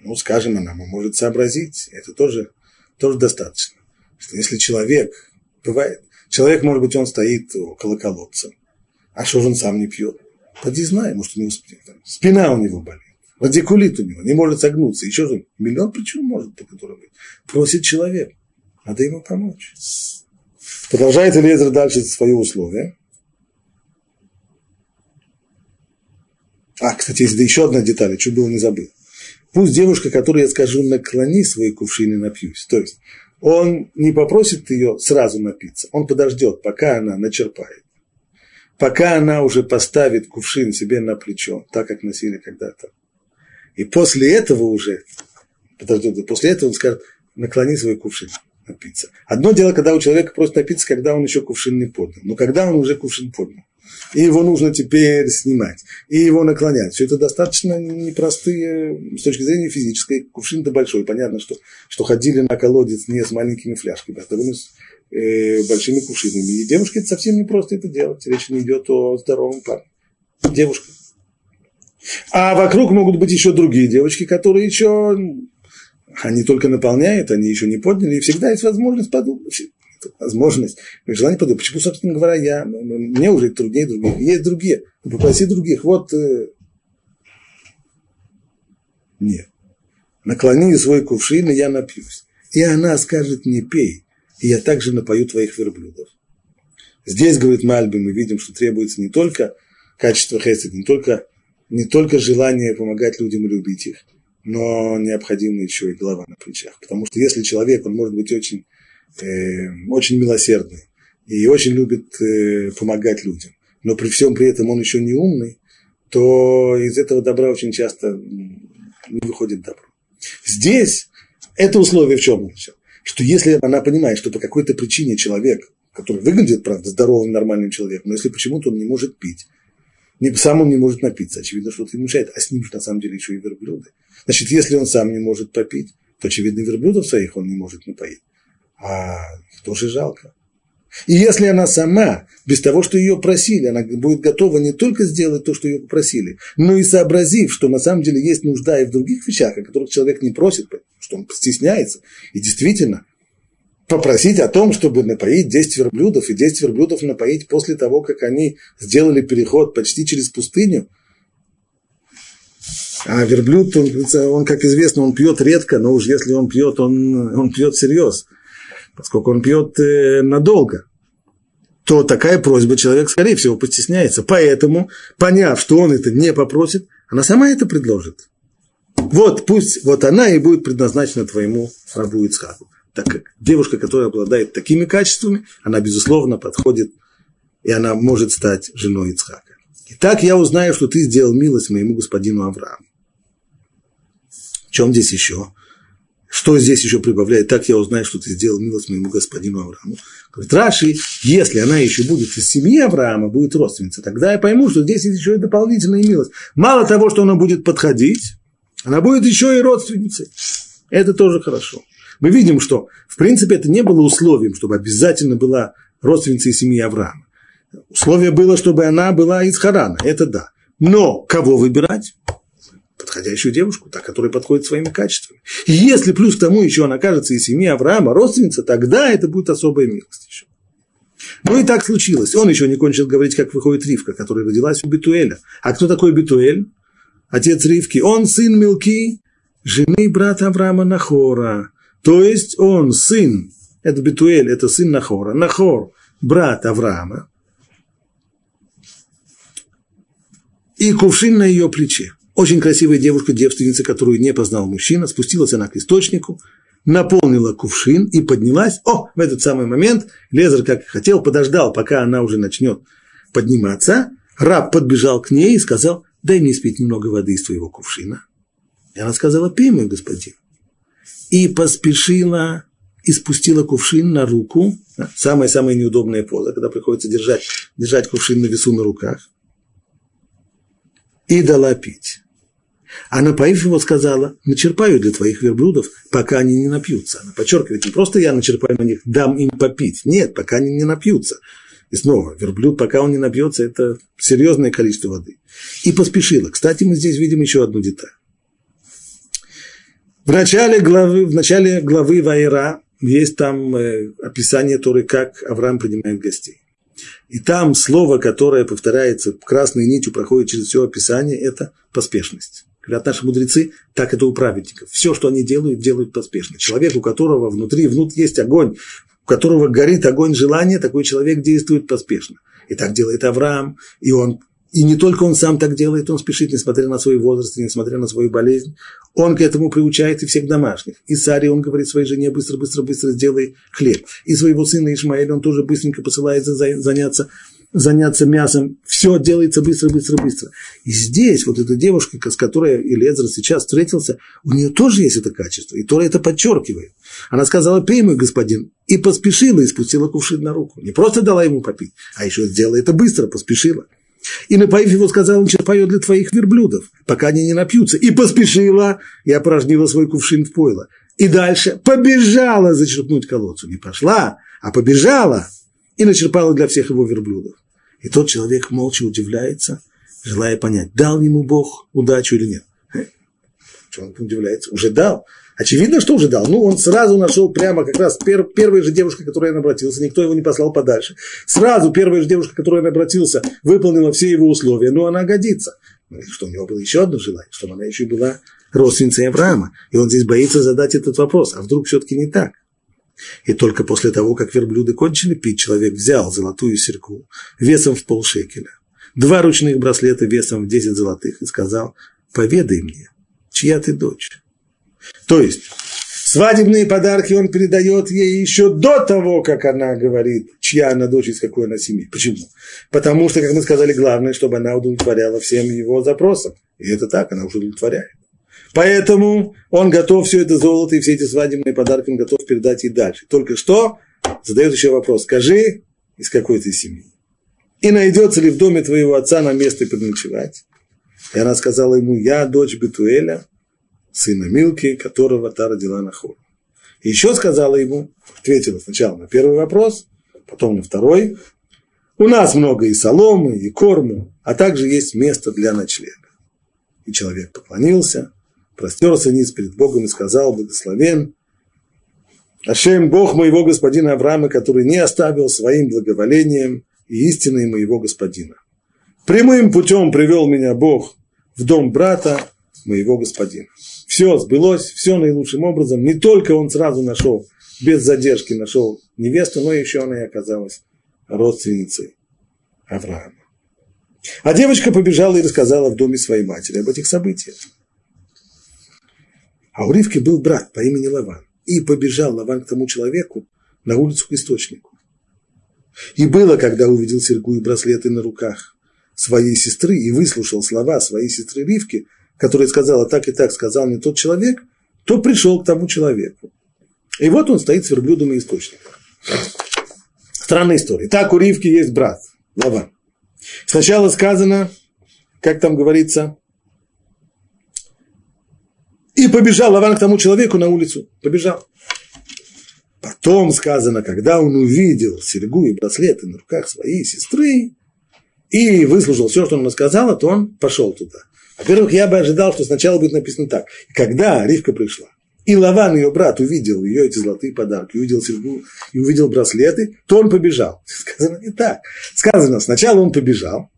Ну, скажем, она может сообразить, это тоже, тоже достаточно. Что если человек, бывает, человек, может быть, он стоит около колодца, а что же он сам не пьет? Поди знай, может, у него спина у него болит, радикулит у него, не может согнуться, еще же миллион причин может по которым быть. Просит человек. Надо ему помочь. Продолжает Элизер дальше свои условия. А, кстати, есть еще одна деталь, чуть было не забыл. Пусть девушка, которой я скажу, наклони свои кувшины напьюсь. То есть он не попросит ее сразу напиться, он подождет, пока она начерпает. Пока она уже поставит кувшин себе на плечо, так как носили когда-то. И после этого уже, подождет, после этого он скажет, наклони свой кувшин напиться. Одно дело, когда у человека просто напиться, когда он еще кувшин не поднял. Но когда он уже кувшин поднял, и его нужно теперь снимать, и его наклонять. Все это достаточно непростые с точки зрения физической. Кувшин-то большой. Понятно, что, что ходили на колодец не с маленькими фляжками, а довольно с э, большими кувшинами. И девушке это совсем не просто это делать. Речь не идет о здоровом парне. Девушка. А вокруг могут быть еще другие девочки, которые еще они только наполняют, они еще не подняли, и всегда есть возможность подумать. Возможность, желание подумать. Почему, собственно говоря, я, мне уже труднее других. Есть другие. Попроси других. Вот э, нет. Наклони свой кувшин, и я напьюсь. И она скажет, не пей, и я также напою твоих верблюдов. Здесь, говорит Мальби, мы видим, что требуется не только качество хесед, не только, не только желание помогать людям и любить их, но необходима еще и голова на плечах. Потому что если человек, он может быть очень, очень милосердный и очень любит э, помогать людям, но при всем при этом он еще не умный, то из этого добра очень часто не выходит добро. Здесь это условие в чем? Что если она понимает, что по какой-то причине человек, который выглядит, правда, здоровым, нормальным человеком, но если почему-то он не может пить, Сам он не может напиться, очевидно, что-то ему мешает, а с ним же на самом деле еще и верблюды. Значит, если он сам не может попить, то, очевидно, верблюдов своих он не может напоить. А тоже жалко. И если она сама, без того, что ее просили, она будет готова не только сделать то, что ее попросили, но и сообразив, что на самом деле есть нужда и в других вещах, о которых человек не просит, что он стесняется. И действительно, попросить о том, чтобы напоить 10 верблюдов, и 10 верблюдов напоить после того, как они сделали переход почти через пустыню. А верблюд, он, он как известно, он пьет редко, но уж если он пьет, он, он пьет всерьез поскольку он пьет э, надолго, то такая просьба человек, скорее всего, постесняется. Поэтому, поняв, что он это не попросит, она сама это предложит. Вот пусть вот она и будет предназначена твоему рабу Ицхаку. Так как девушка, которая обладает такими качествами, она, безусловно, подходит, и она может стать женой Ицхака. Итак, я узнаю, что ты сделал милость моему господину Аврааму. В чем здесь еще? Что здесь еще прибавляет? Так я узнаю, что ты сделал милость моему господину Аврааму. Говорит, Раши, если она еще будет из семьи Авраама, будет родственница, тогда я пойму, что здесь есть еще и дополнительная милость. Мало того, что она будет подходить, она будет еще и родственницей. Это тоже хорошо. Мы видим, что, в принципе, это не было условием, чтобы обязательно была родственницей семьи Авраама. Условие было, чтобы она была из Харана, это да. Но кого выбирать? Подходящую девушку, та, которая подходит своими качествами. И если плюс к тому еще она окажется из семьи Авраама, родственница, тогда это будет особая милость еще. Ну и так случилось. Он еще не кончил говорить, как выходит Ривка, которая родилась у Бетуэля. А кто такой Бетуэль? Отец Ривки. Он сын Милки, жены брата Авраама Нахора. То есть он сын, это Бетуэль, это сын Нахора. Нахор, брат Авраама. И кувшин на ее плече. Очень красивая девушка, девственница, которую не познал мужчина, спустилась она к источнику, наполнила кувшин и поднялась. О, в этот самый момент Лезер, как хотел, подождал, пока она уже начнет подниматься. Раб подбежал к ней и сказал, дай мне спить немного воды из твоего кувшина. И она сказала, пей, мой господин. И поспешила и спустила кувшин на руку. Самая-самая неудобная поза, когда приходится держать, держать кувшин на весу на руках. И дала пить. А напоив его, сказала, начерпаю для твоих верблюдов, пока они не напьются. Она подчеркивает, не просто я начерпаю на них, дам им попить. Нет, пока они не напьются. И снова, верблюд, пока он не напьется, это серьезное количество воды. И поспешила. Кстати, мы здесь видим еще одну деталь. В начале главы, в начале главы Вайра есть там э, описание Торы, как Авраам принимает гостей. И там слово, которое повторяется красной нитью, проходит через все описание, это поспешность. Говорят наши мудрецы, так это у праведников. Все, что они делают, делают поспешно. Человек, у которого внутри, внутри есть огонь, у которого горит огонь желания, такой человек действует поспешно. И так делает Авраам, и он и не только он сам так делает, он спешит, несмотря на свой возраст, несмотря на свою болезнь. Он к этому приучает и всех домашних. И Саре он говорит своей жене, быстро, быстро, быстро сделай хлеб. И своего сына Ишмаэля он тоже быстренько посылает заняться заняться мясом, все делается быстро, быстро, быстро. И здесь вот эта девушка, с которой Элезер сейчас встретился, у нее тоже есть это качество, и Тора это подчеркивает. Она сказала, пей, мой господин, и поспешила, и спустила кувшин на руку. Не просто дала ему попить, а еще сделала это быстро, поспешила. И напоив его, сказала, он черпает для твоих верблюдов, пока они не напьются. И поспешила, и опорожнила свой кувшин в пойло. И дальше побежала зачерпнуть колодцу. Не пошла, а побежала и начерпала для всех его верблюдов. И тот человек молча удивляется, желая понять, дал ему Бог удачу или нет. Что он удивляется? Уже дал. Очевидно, что уже дал. Ну, он сразу нашел прямо как раз пер, первая же девушка, к которой он обратился, никто его не послал подальше. Сразу первая же девушка, к которой он обратился, выполнила все его условия, но она годится. Ну, что у него было еще одно желание, чтобы она еще была родственницей Авраама. И он здесь боится задать этот вопрос, а вдруг все-таки не так? И только после того, как верблюды кончили пить, человек взял золотую серку весом в полшекеля, два ручных браслета весом в 10 золотых и сказал, поведай мне, чья ты дочь. То есть, свадебные подарки он передает ей еще до того, как она говорит, чья она дочь, из какой она семьи. Почему? Потому что, как мы сказали, главное, чтобы она удовлетворяла всем его запросам. И это так, она уже удовлетворяет. Поэтому он готов все это золото и все эти свадебные подарки он готов передать и дальше. Только что задает еще вопрос, скажи, из какой ты семьи. и найдется ли в доме твоего отца на место переночевать? И она сказала ему, я дочь Бетуэля, сына Милки, которого та родила на хор. И еще сказала ему, ответила сначала на первый вопрос, потом на второй, у нас много и соломы, и корму, а также есть место для ночлега. И человек поклонился, простерся низ перед Богом и сказал, благословен, Ашем, Бог моего господина Авраама, который не оставил своим благоволением и истиной моего господина. Прямым путем привел меня Бог в дом брата моего господина. Все сбылось, все наилучшим образом. Не только он сразу нашел, без задержки нашел невесту, но еще она и оказалась родственницей Авраама. А девочка побежала и рассказала в доме своей матери об этих событиях. А у Ривки был брат по имени Лаван. И побежал Лаван к тому человеку на улицу к источнику. И было, когда увидел серьгу и браслеты на руках своей сестры и выслушал слова своей сестры Ривки, которая сказала, так и так сказал мне тот человек, то пришел к тому человеку. И вот он стоит с верблюдом и источником. Странная история. Так у Ривки есть брат, Лаван. Сначала сказано, как там говорится, и побежал Лаван к тому человеку на улицу. Побежал. Потом сказано, когда он увидел серьгу и браслеты на руках своей сестры и выслушал все, что она сказала, то он пошел туда. Во-первых, я бы ожидал, что сначала будет написано так. Когда Ривка пришла, и Лаван, ее брат, увидел ее эти золотые подарки, увидел серьгу и увидел браслеты, то он побежал. Сказано не так. Сказано, сначала он побежал,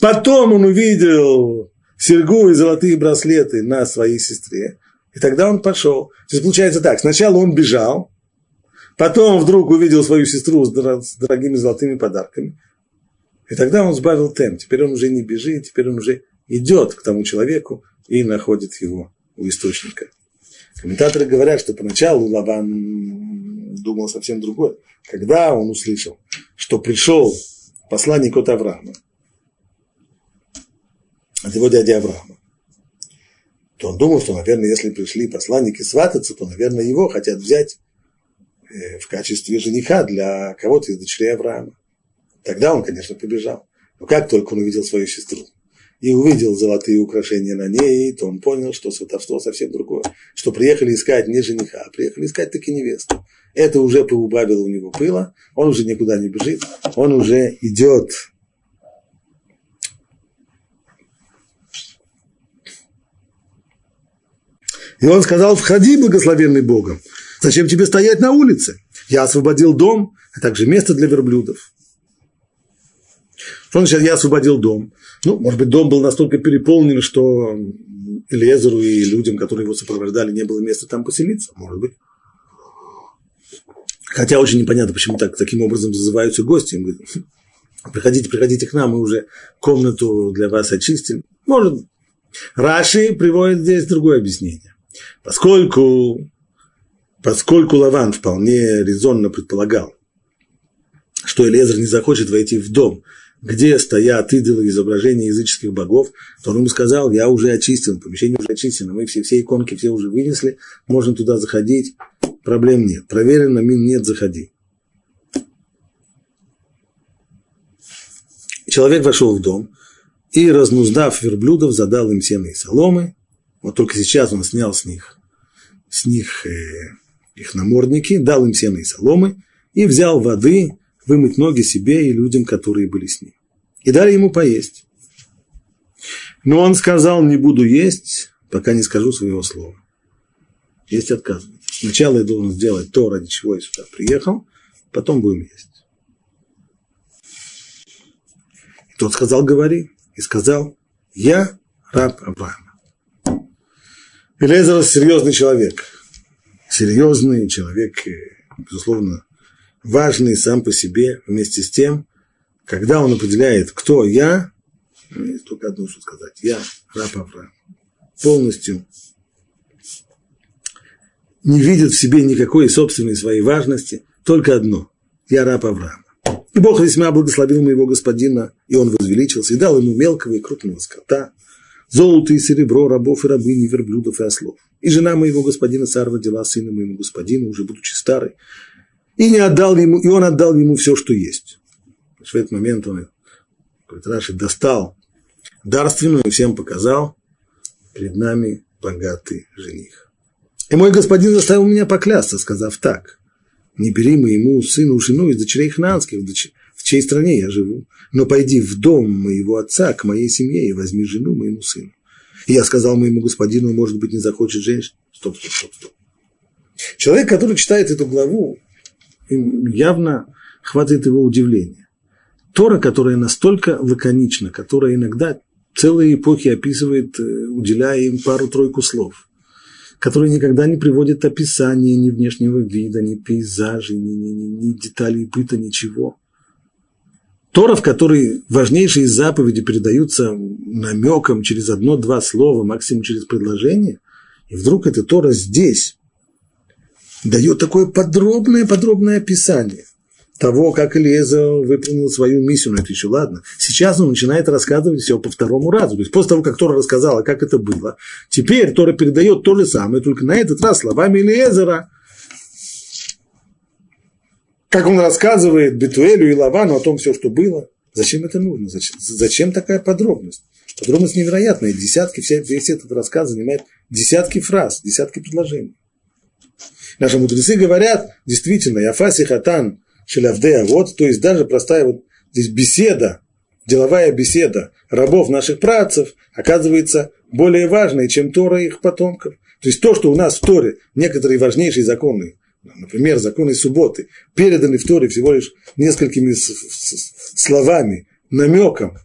потом он увидел серьгу и золотые браслеты на своей сестре, и тогда он пошел. То есть получается так, сначала он бежал, потом вдруг увидел свою сестру с дорогими золотыми подарками, и тогда он сбавил темп. Теперь он уже не бежит, теперь он уже идет к тому человеку и находит его у источника. Комментаторы говорят, что поначалу Лаван думал совсем другое. Когда он услышал, что пришел посланник от Авраама, от его дяди Авраама, то он думал, что, наверное, если пришли посланники свататься, то, наверное, его хотят взять э, в качестве жениха для кого-то из дочерей Авраама. Тогда он, конечно, побежал. Но как только он увидел свою сестру и увидел золотые украшения на ней, то он понял, что сватовство совсем другое. Что приехали искать не жениха, а приехали искать таки невесту. Это уже поубавило у него пыла, он уже никуда не бежит, он уже идет И он сказал, входи, благословенный Богом. Зачем тебе стоять на улице? Я освободил дом, а также место для верблюдов. Что значит, я освободил дом? Ну, может быть, дом был настолько переполнен, что Элезеру и людям, которые его сопровождали, не было места там поселиться. Может быть. Хотя очень непонятно, почему так, таким образом зазываются гости. Приходите, приходите к нам, мы уже комнату для вас очистили. Может, Раши приводит здесь другое объяснение. Поскольку, поскольку Лаван вполне резонно предполагал, что Элезер не захочет войти в дом, где стоят идолы изображения языческих богов, то он ему сказал, я уже очистил, помещение уже очистено, мы все, все иконки все уже вынесли, можно туда заходить, проблем нет. Проверено, мин нет, заходи. Человек вошел в дом и, разнуздав верблюдов, задал им сено и соломы, вот только сейчас он снял с них, с них э, их намордники, дал им сено и соломы и взял воды вымыть ноги себе и людям, которые были с ним. И дали ему поесть. Но он сказал, не буду есть, пока не скажу своего слова. Есть отказывать. Сначала я должен сделать то, ради чего я сюда приехал, потом будем есть. И тот сказал, говори. И сказал, я раб Авраама. Элезер серьезный человек. Серьезный человек, э, безусловно, важный сам по себе, вместе с тем, когда он определяет, кто я, ну, только одно, что сказать, я раб Авраам, полностью не видит в себе никакой собственной своей важности, только одно – я раб Авраама. И Бог весьма благословил моего господина, и он возвеличился, и дал ему мелкого и крупного скота – золото и серебро, рабов и рабыни, верблюдов и ослов. И жена моего господина Сара родила сына моему господину, уже будучи старой, и не отдал ему, и он отдал ему все, что есть. В этот момент он говорит Раши, достал дарственную, всем показал, перед нами богатый жених. И мой господин заставил меня поклясться, сказав так, не бери моему сыну жену из дочерей хнанских, в чьей стране я живу, но пойди в дом моего отца, к моей семье, и возьми жену моему сыну. И я сказал моему господину, может быть, не захочет женщин. Стоп, стоп, стоп, стоп. Человек, который читает эту главу, явно хватает его удивления. Тора, которая настолько лаконична, которая иногда целые эпохи описывает, э, уделяя им пару-тройку слов, которая никогда не приводит описания ни внешнего вида, ни пейзажей, ни, ни, ни, ни деталей быта, ничего. Тора, в которой важнейшие заповеди передаются намеком через одно-два слова, максимум через предложение, и вдруг эта Тора здесь дает такое подробное-подробное описание того, как Элиеза выполнил свою миссию, но это еще ладно. Сейчас он начинает рассказывать все по второму разу. То есть после того, как Тора рассказала, как это было, теперь Тора передает то же самое, только на этот раз словами Элиезера. Как он рассказывает Бетуэлю и Лавану о том все, что было. Зачем это нужно? Зачем, зачем такая подробность? Подробность невероятная. Десятки, весь этот рассказ занимает десятки фраз, десятки предложений. Наши мудрецы говорят, действительно, Яфаси Хатан Шелявдея, вот, то есть даже простая вот здесь беседа, деловая беседа рабов наших працев оказывается более важной, чем Тора их потомков. То есть то, что у нас в Торе некоторые важнейшие законы, например, законы субботы, переданы в Торе всего лишь несколькими словами, намеком,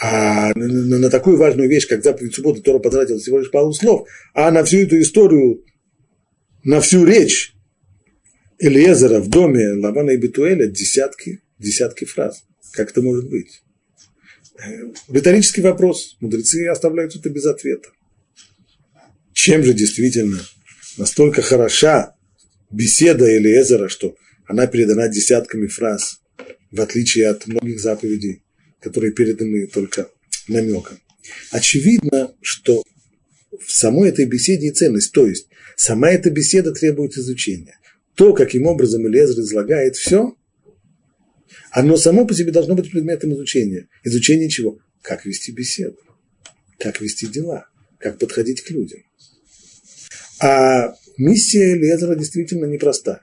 а на, такую важную вещь, как заповедь субботы, Тора потратила всего лишь пару слов, а на всю эту историю на всю речь Элиезера в доме Лавана и Бетуэля десятки, десятки фраз. Как это может быть? Э, риторический вопрос. Мудрецы оставляют это без ответа. Чем же действительно настолько хороша беседа Элиезера, что она передана десятками фраз, в отличие от многих заповедей, которые переданы только намеком. Очевидно, что в самой этой беседе и ценность, то есть Сама эта беседа требует изучения. То, каким образом Элезер излагает все, оно само по себе должно быть предметом изучения. Изучение чего? Как вести беседу, как вести дела, как подходить к людям. А миссия Элезера действительно непроста.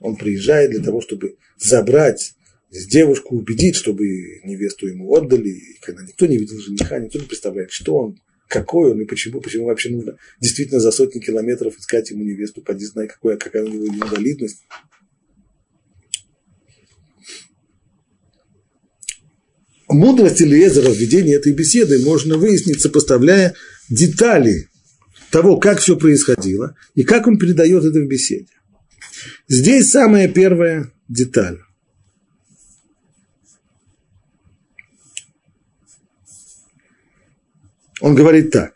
Он приезжает для того, чтобы забрать девушку, убедить, чтобы невесту ему отдали. И когда никто не видел жениха, никто не представляет, что он, какой он и почему, почему вообще нужно действительно за сотни километров искать ему невесту, поди знай, какая, какая у него инвалидность. Мудрость Элиезера в ведении этой беседы можно выяснить, сопоставляя детали того, как все происходило и как он передает это в беседе. Здесь самая первая деталь. Он говорит так.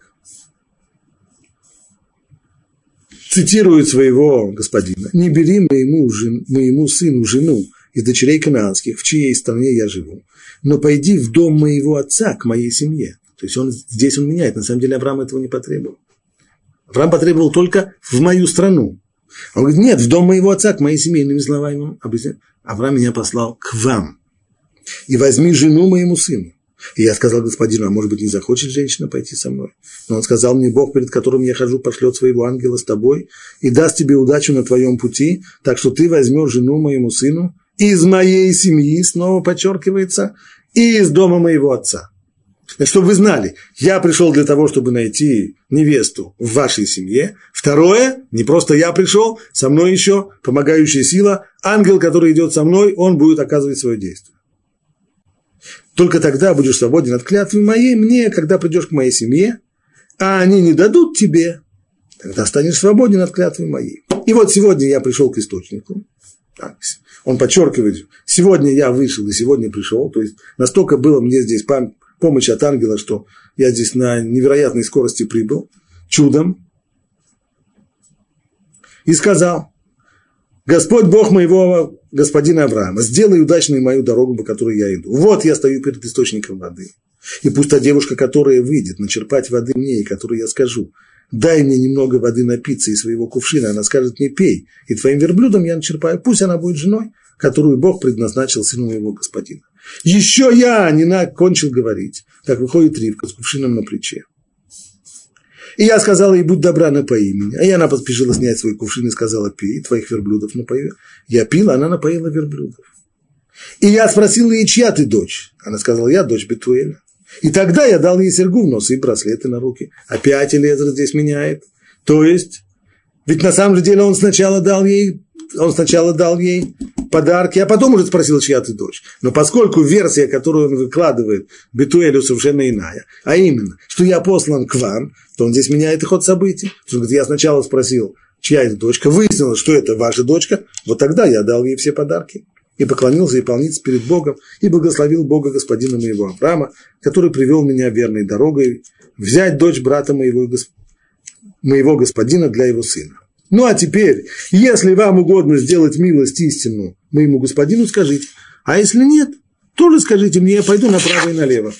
Цитирует своего господина. «Не бери моему, жен, моему сыну жену из дочерей кананских, в чьей стране я живу, но пойди в дом моего отца, к моей семье». То есть он, здесь он меняет. На самом деле Авраам этого не потребовал. Авраам потребовал только в мою страну. Он говорит, нет, в дом моего отца, к моей семье. Иными словами, Авраам меня послал к вам. И возьми жену моему сыну. И я сказал господину, а может быть, не захочет женщина пойти со мной? Но он сказал мне, Бог, перед которым я хожу, пошлет своего ангела с тобой и даст тебе удачу на твоем пути, так что ты возьмешь жену моему сыну из моей семьи, снова подчеркивается, и из дома моего отца. Чтобы вы знали, я пришел для того, чтобы найти невесту в вашей семье. Второе, не просто я пришел, со мной еще помогающая сила, ангел, который идет со мной, он будет оказывать свое действие. Только тогда будешь свободен от клятвы моей мне, когда придешь к моей семье, а они не дадут тебе, тогда станешь свободен от клятвы моей. И вот сегодня я пришел к источнику. Он подчеркивает, сегодня я вышел и сегодня пришел. То есть настолько было мне здесь помощь от ангела, что я здесь на невероятной скорости прибыл, чудом. И сказал, Господь Бог моего господина Авраама, сделай удачной мою дорогу, по которой я иду. Вот я стою перед источником воды. И пусть та девушка, которая выйдет начерпать воды мне, и которой я скажу, дай мне немного воды напиться из своего кувшина, она скажет не пей, и твоим верблюдом я начерпаю, пусть она будет женой, которую Бог предназначил сыну моего господина. Еще я не закончил говорить, как выходит Ривка с кувшином на плече. И я сказала ей, будь добра, напои меня. И она поспешила снять свой кувшин и сказала, пей, твоих верблюдов напою. Я пила, она напоила верблюдов. И я спросил ее, чья ты дочь? Она сказала, я дочь Бетуэля. И тогда я дал ей серьгу в нос и браслеты на руки. Опять Элезер здесь меняет. То есть, ведь на самом деле он сначала дал ей, он сначала дал ей подарки, а потом уже спросил, чья ты дочь. Но поскольку версия, которую он выкладывает Бетуэлю, совершенно иная, а именно, что я послан к вам, то он здесь меняет ход событий. Он говорит, я сначала спросил, чья это дочка, выяснилось, что это ваша дочка, вот тогда я дал ей все подарки и поклонился и полнится перед Богом, и благословил Бога господина моего Авраама, который привел меня верной дорогой, взять дочь брата моего, моего господина для его сына. Ну а теперь, если вам угодно сделать милость истину моему господину, скажите. А если нет, тоже скажите мне, я пойду направо и налево.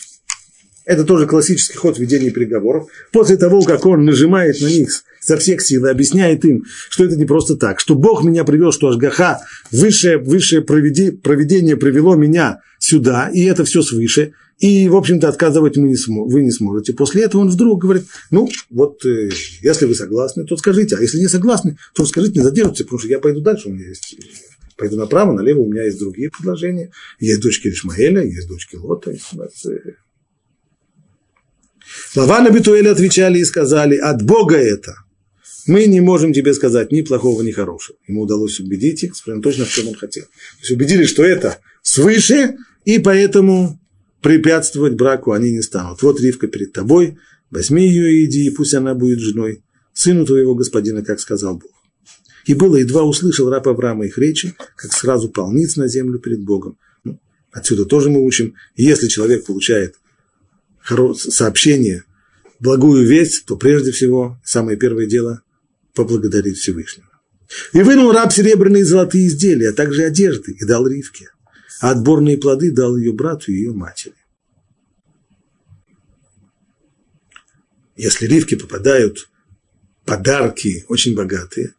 Это тоже классический ход ведения переговоров. После того, как он нажимает на них со всех сил и объясняет им, что это не просто так, что Бог меня привел, что Ашгаха, высшее, высшее проведение привело меня сюда, и это все свыше, и, в общем-то, отказывать мы не смо, вы не сможете. После этого он вдруг говорит, ну, вот, э, если вы согласны, то скажите, а если не согласны, то скажите, не задерживайтесь, потому что я пойду дальше, у меня есть пойду направо, налево, у меня есть другие предложения. Есть дочки Ишмаэля, есть дочки Лота. Есть Лаван и Бетуэль отвечали и сказали, от Бога это. Мы не можем тебе сказать ни плохого, ни хорошего. Ему удалось убедить их, точно в чем он хотел. То есть убедили, что это свыше, и поэтому препятствовать браку они не станут. Вот Ривка перед тобой, возьми ее и иди, и пусть она будет женой сыну твоего господина, как сказал Бог. И было, едва услышал раб Авраама их речи, как сразу полниц на землю перед Богом. Ну, отсюда тоже мы учим, если человек получает сообщение, благую весть, то прежде всего, самое первое дело – поблагодарить Всевышнего. И вынул раб серебряные и золотые изделия, а также одежды, и дал Ривке. А отборные плоды дал ее брату и ее матери. Если Ривке попадают подарки очень богатые,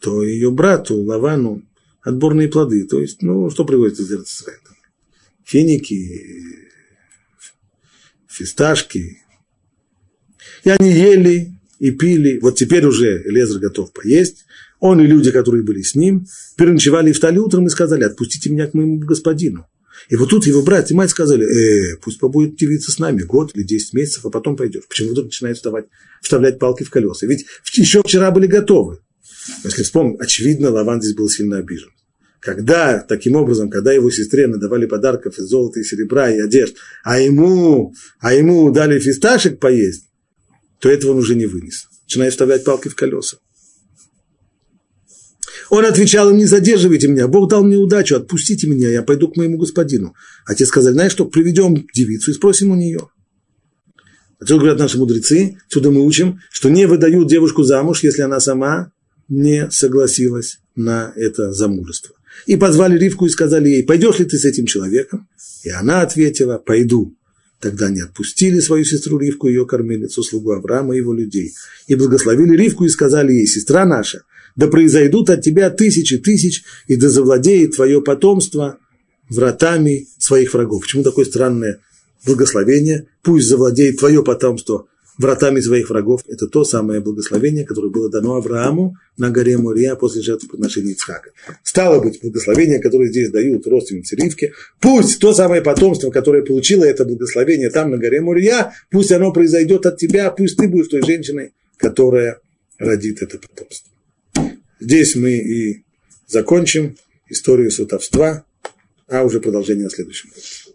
то ее брату Лавану отборные плоды. То есть, ну, что приводит из Израиля? Финики, фисташки. И они ели и пили. Вот теперь уже Элезер готов поесть. Он и люди, которые были с ним, переночевали в Тале утром и сказали, отпустите меня к моему господину. И вот тут его брат и мать сказали, э, пусть побудет девица с нами год или 10 месяцев, а потом пойдешь. Почему вдруг начинает вставать, вставлять палки в колеса? Ведь еще вчера были готовы. Если вспомнить, очевидно, Лаван здесь был сильно обижен. Когда, таким образом, когда его сестре надавали подарков из золота и серебра и одежд, а ему, а ему дали фисташек поесть, то этого он уже не вынес. Начинает вставлять палки в колеса. Он отвечал им, не задерживайте меня, Бог дал мне удачу, отпустите меня, я пойду к моему господину. А те сказали, знаешь что, приведем девицу и спросим у нее. Отсюда говорят наши мудрецы, отсюда мы учим, что не выдают девушку замуж, если она сама не согласилась на это замужество. И позвали Ривку и сказали ей, пойдешь ли ты с этим человеком? И она ответила, пойду. Тогда они отпустили свою сестру Ривку, ее кормилицу, слугу Авраама и его людей. И благословили Ривку и сказали ей, сестра наша, да произойдут от тебя тысячи тысяч, и да завладеет твое потомство вратами своих врагов. Почему такое странное благословение? Пусть завладеет твое потомство вратами своих врагов. Это то самое благословение, которое было дано Аврааму на горе Мурия после жертвоприношения Ицхака. Стало быть, благословение, которое здесь дают родственницы Ривки, пусть то самое потомство, которое получило это благословение там на горе Мурия, пусть оно произойдет от тебя, пусть ты будешь той женщиной, которая родит это потомство. Здесь мы и закончим историю сватовства, а уже продолжение на следующем году.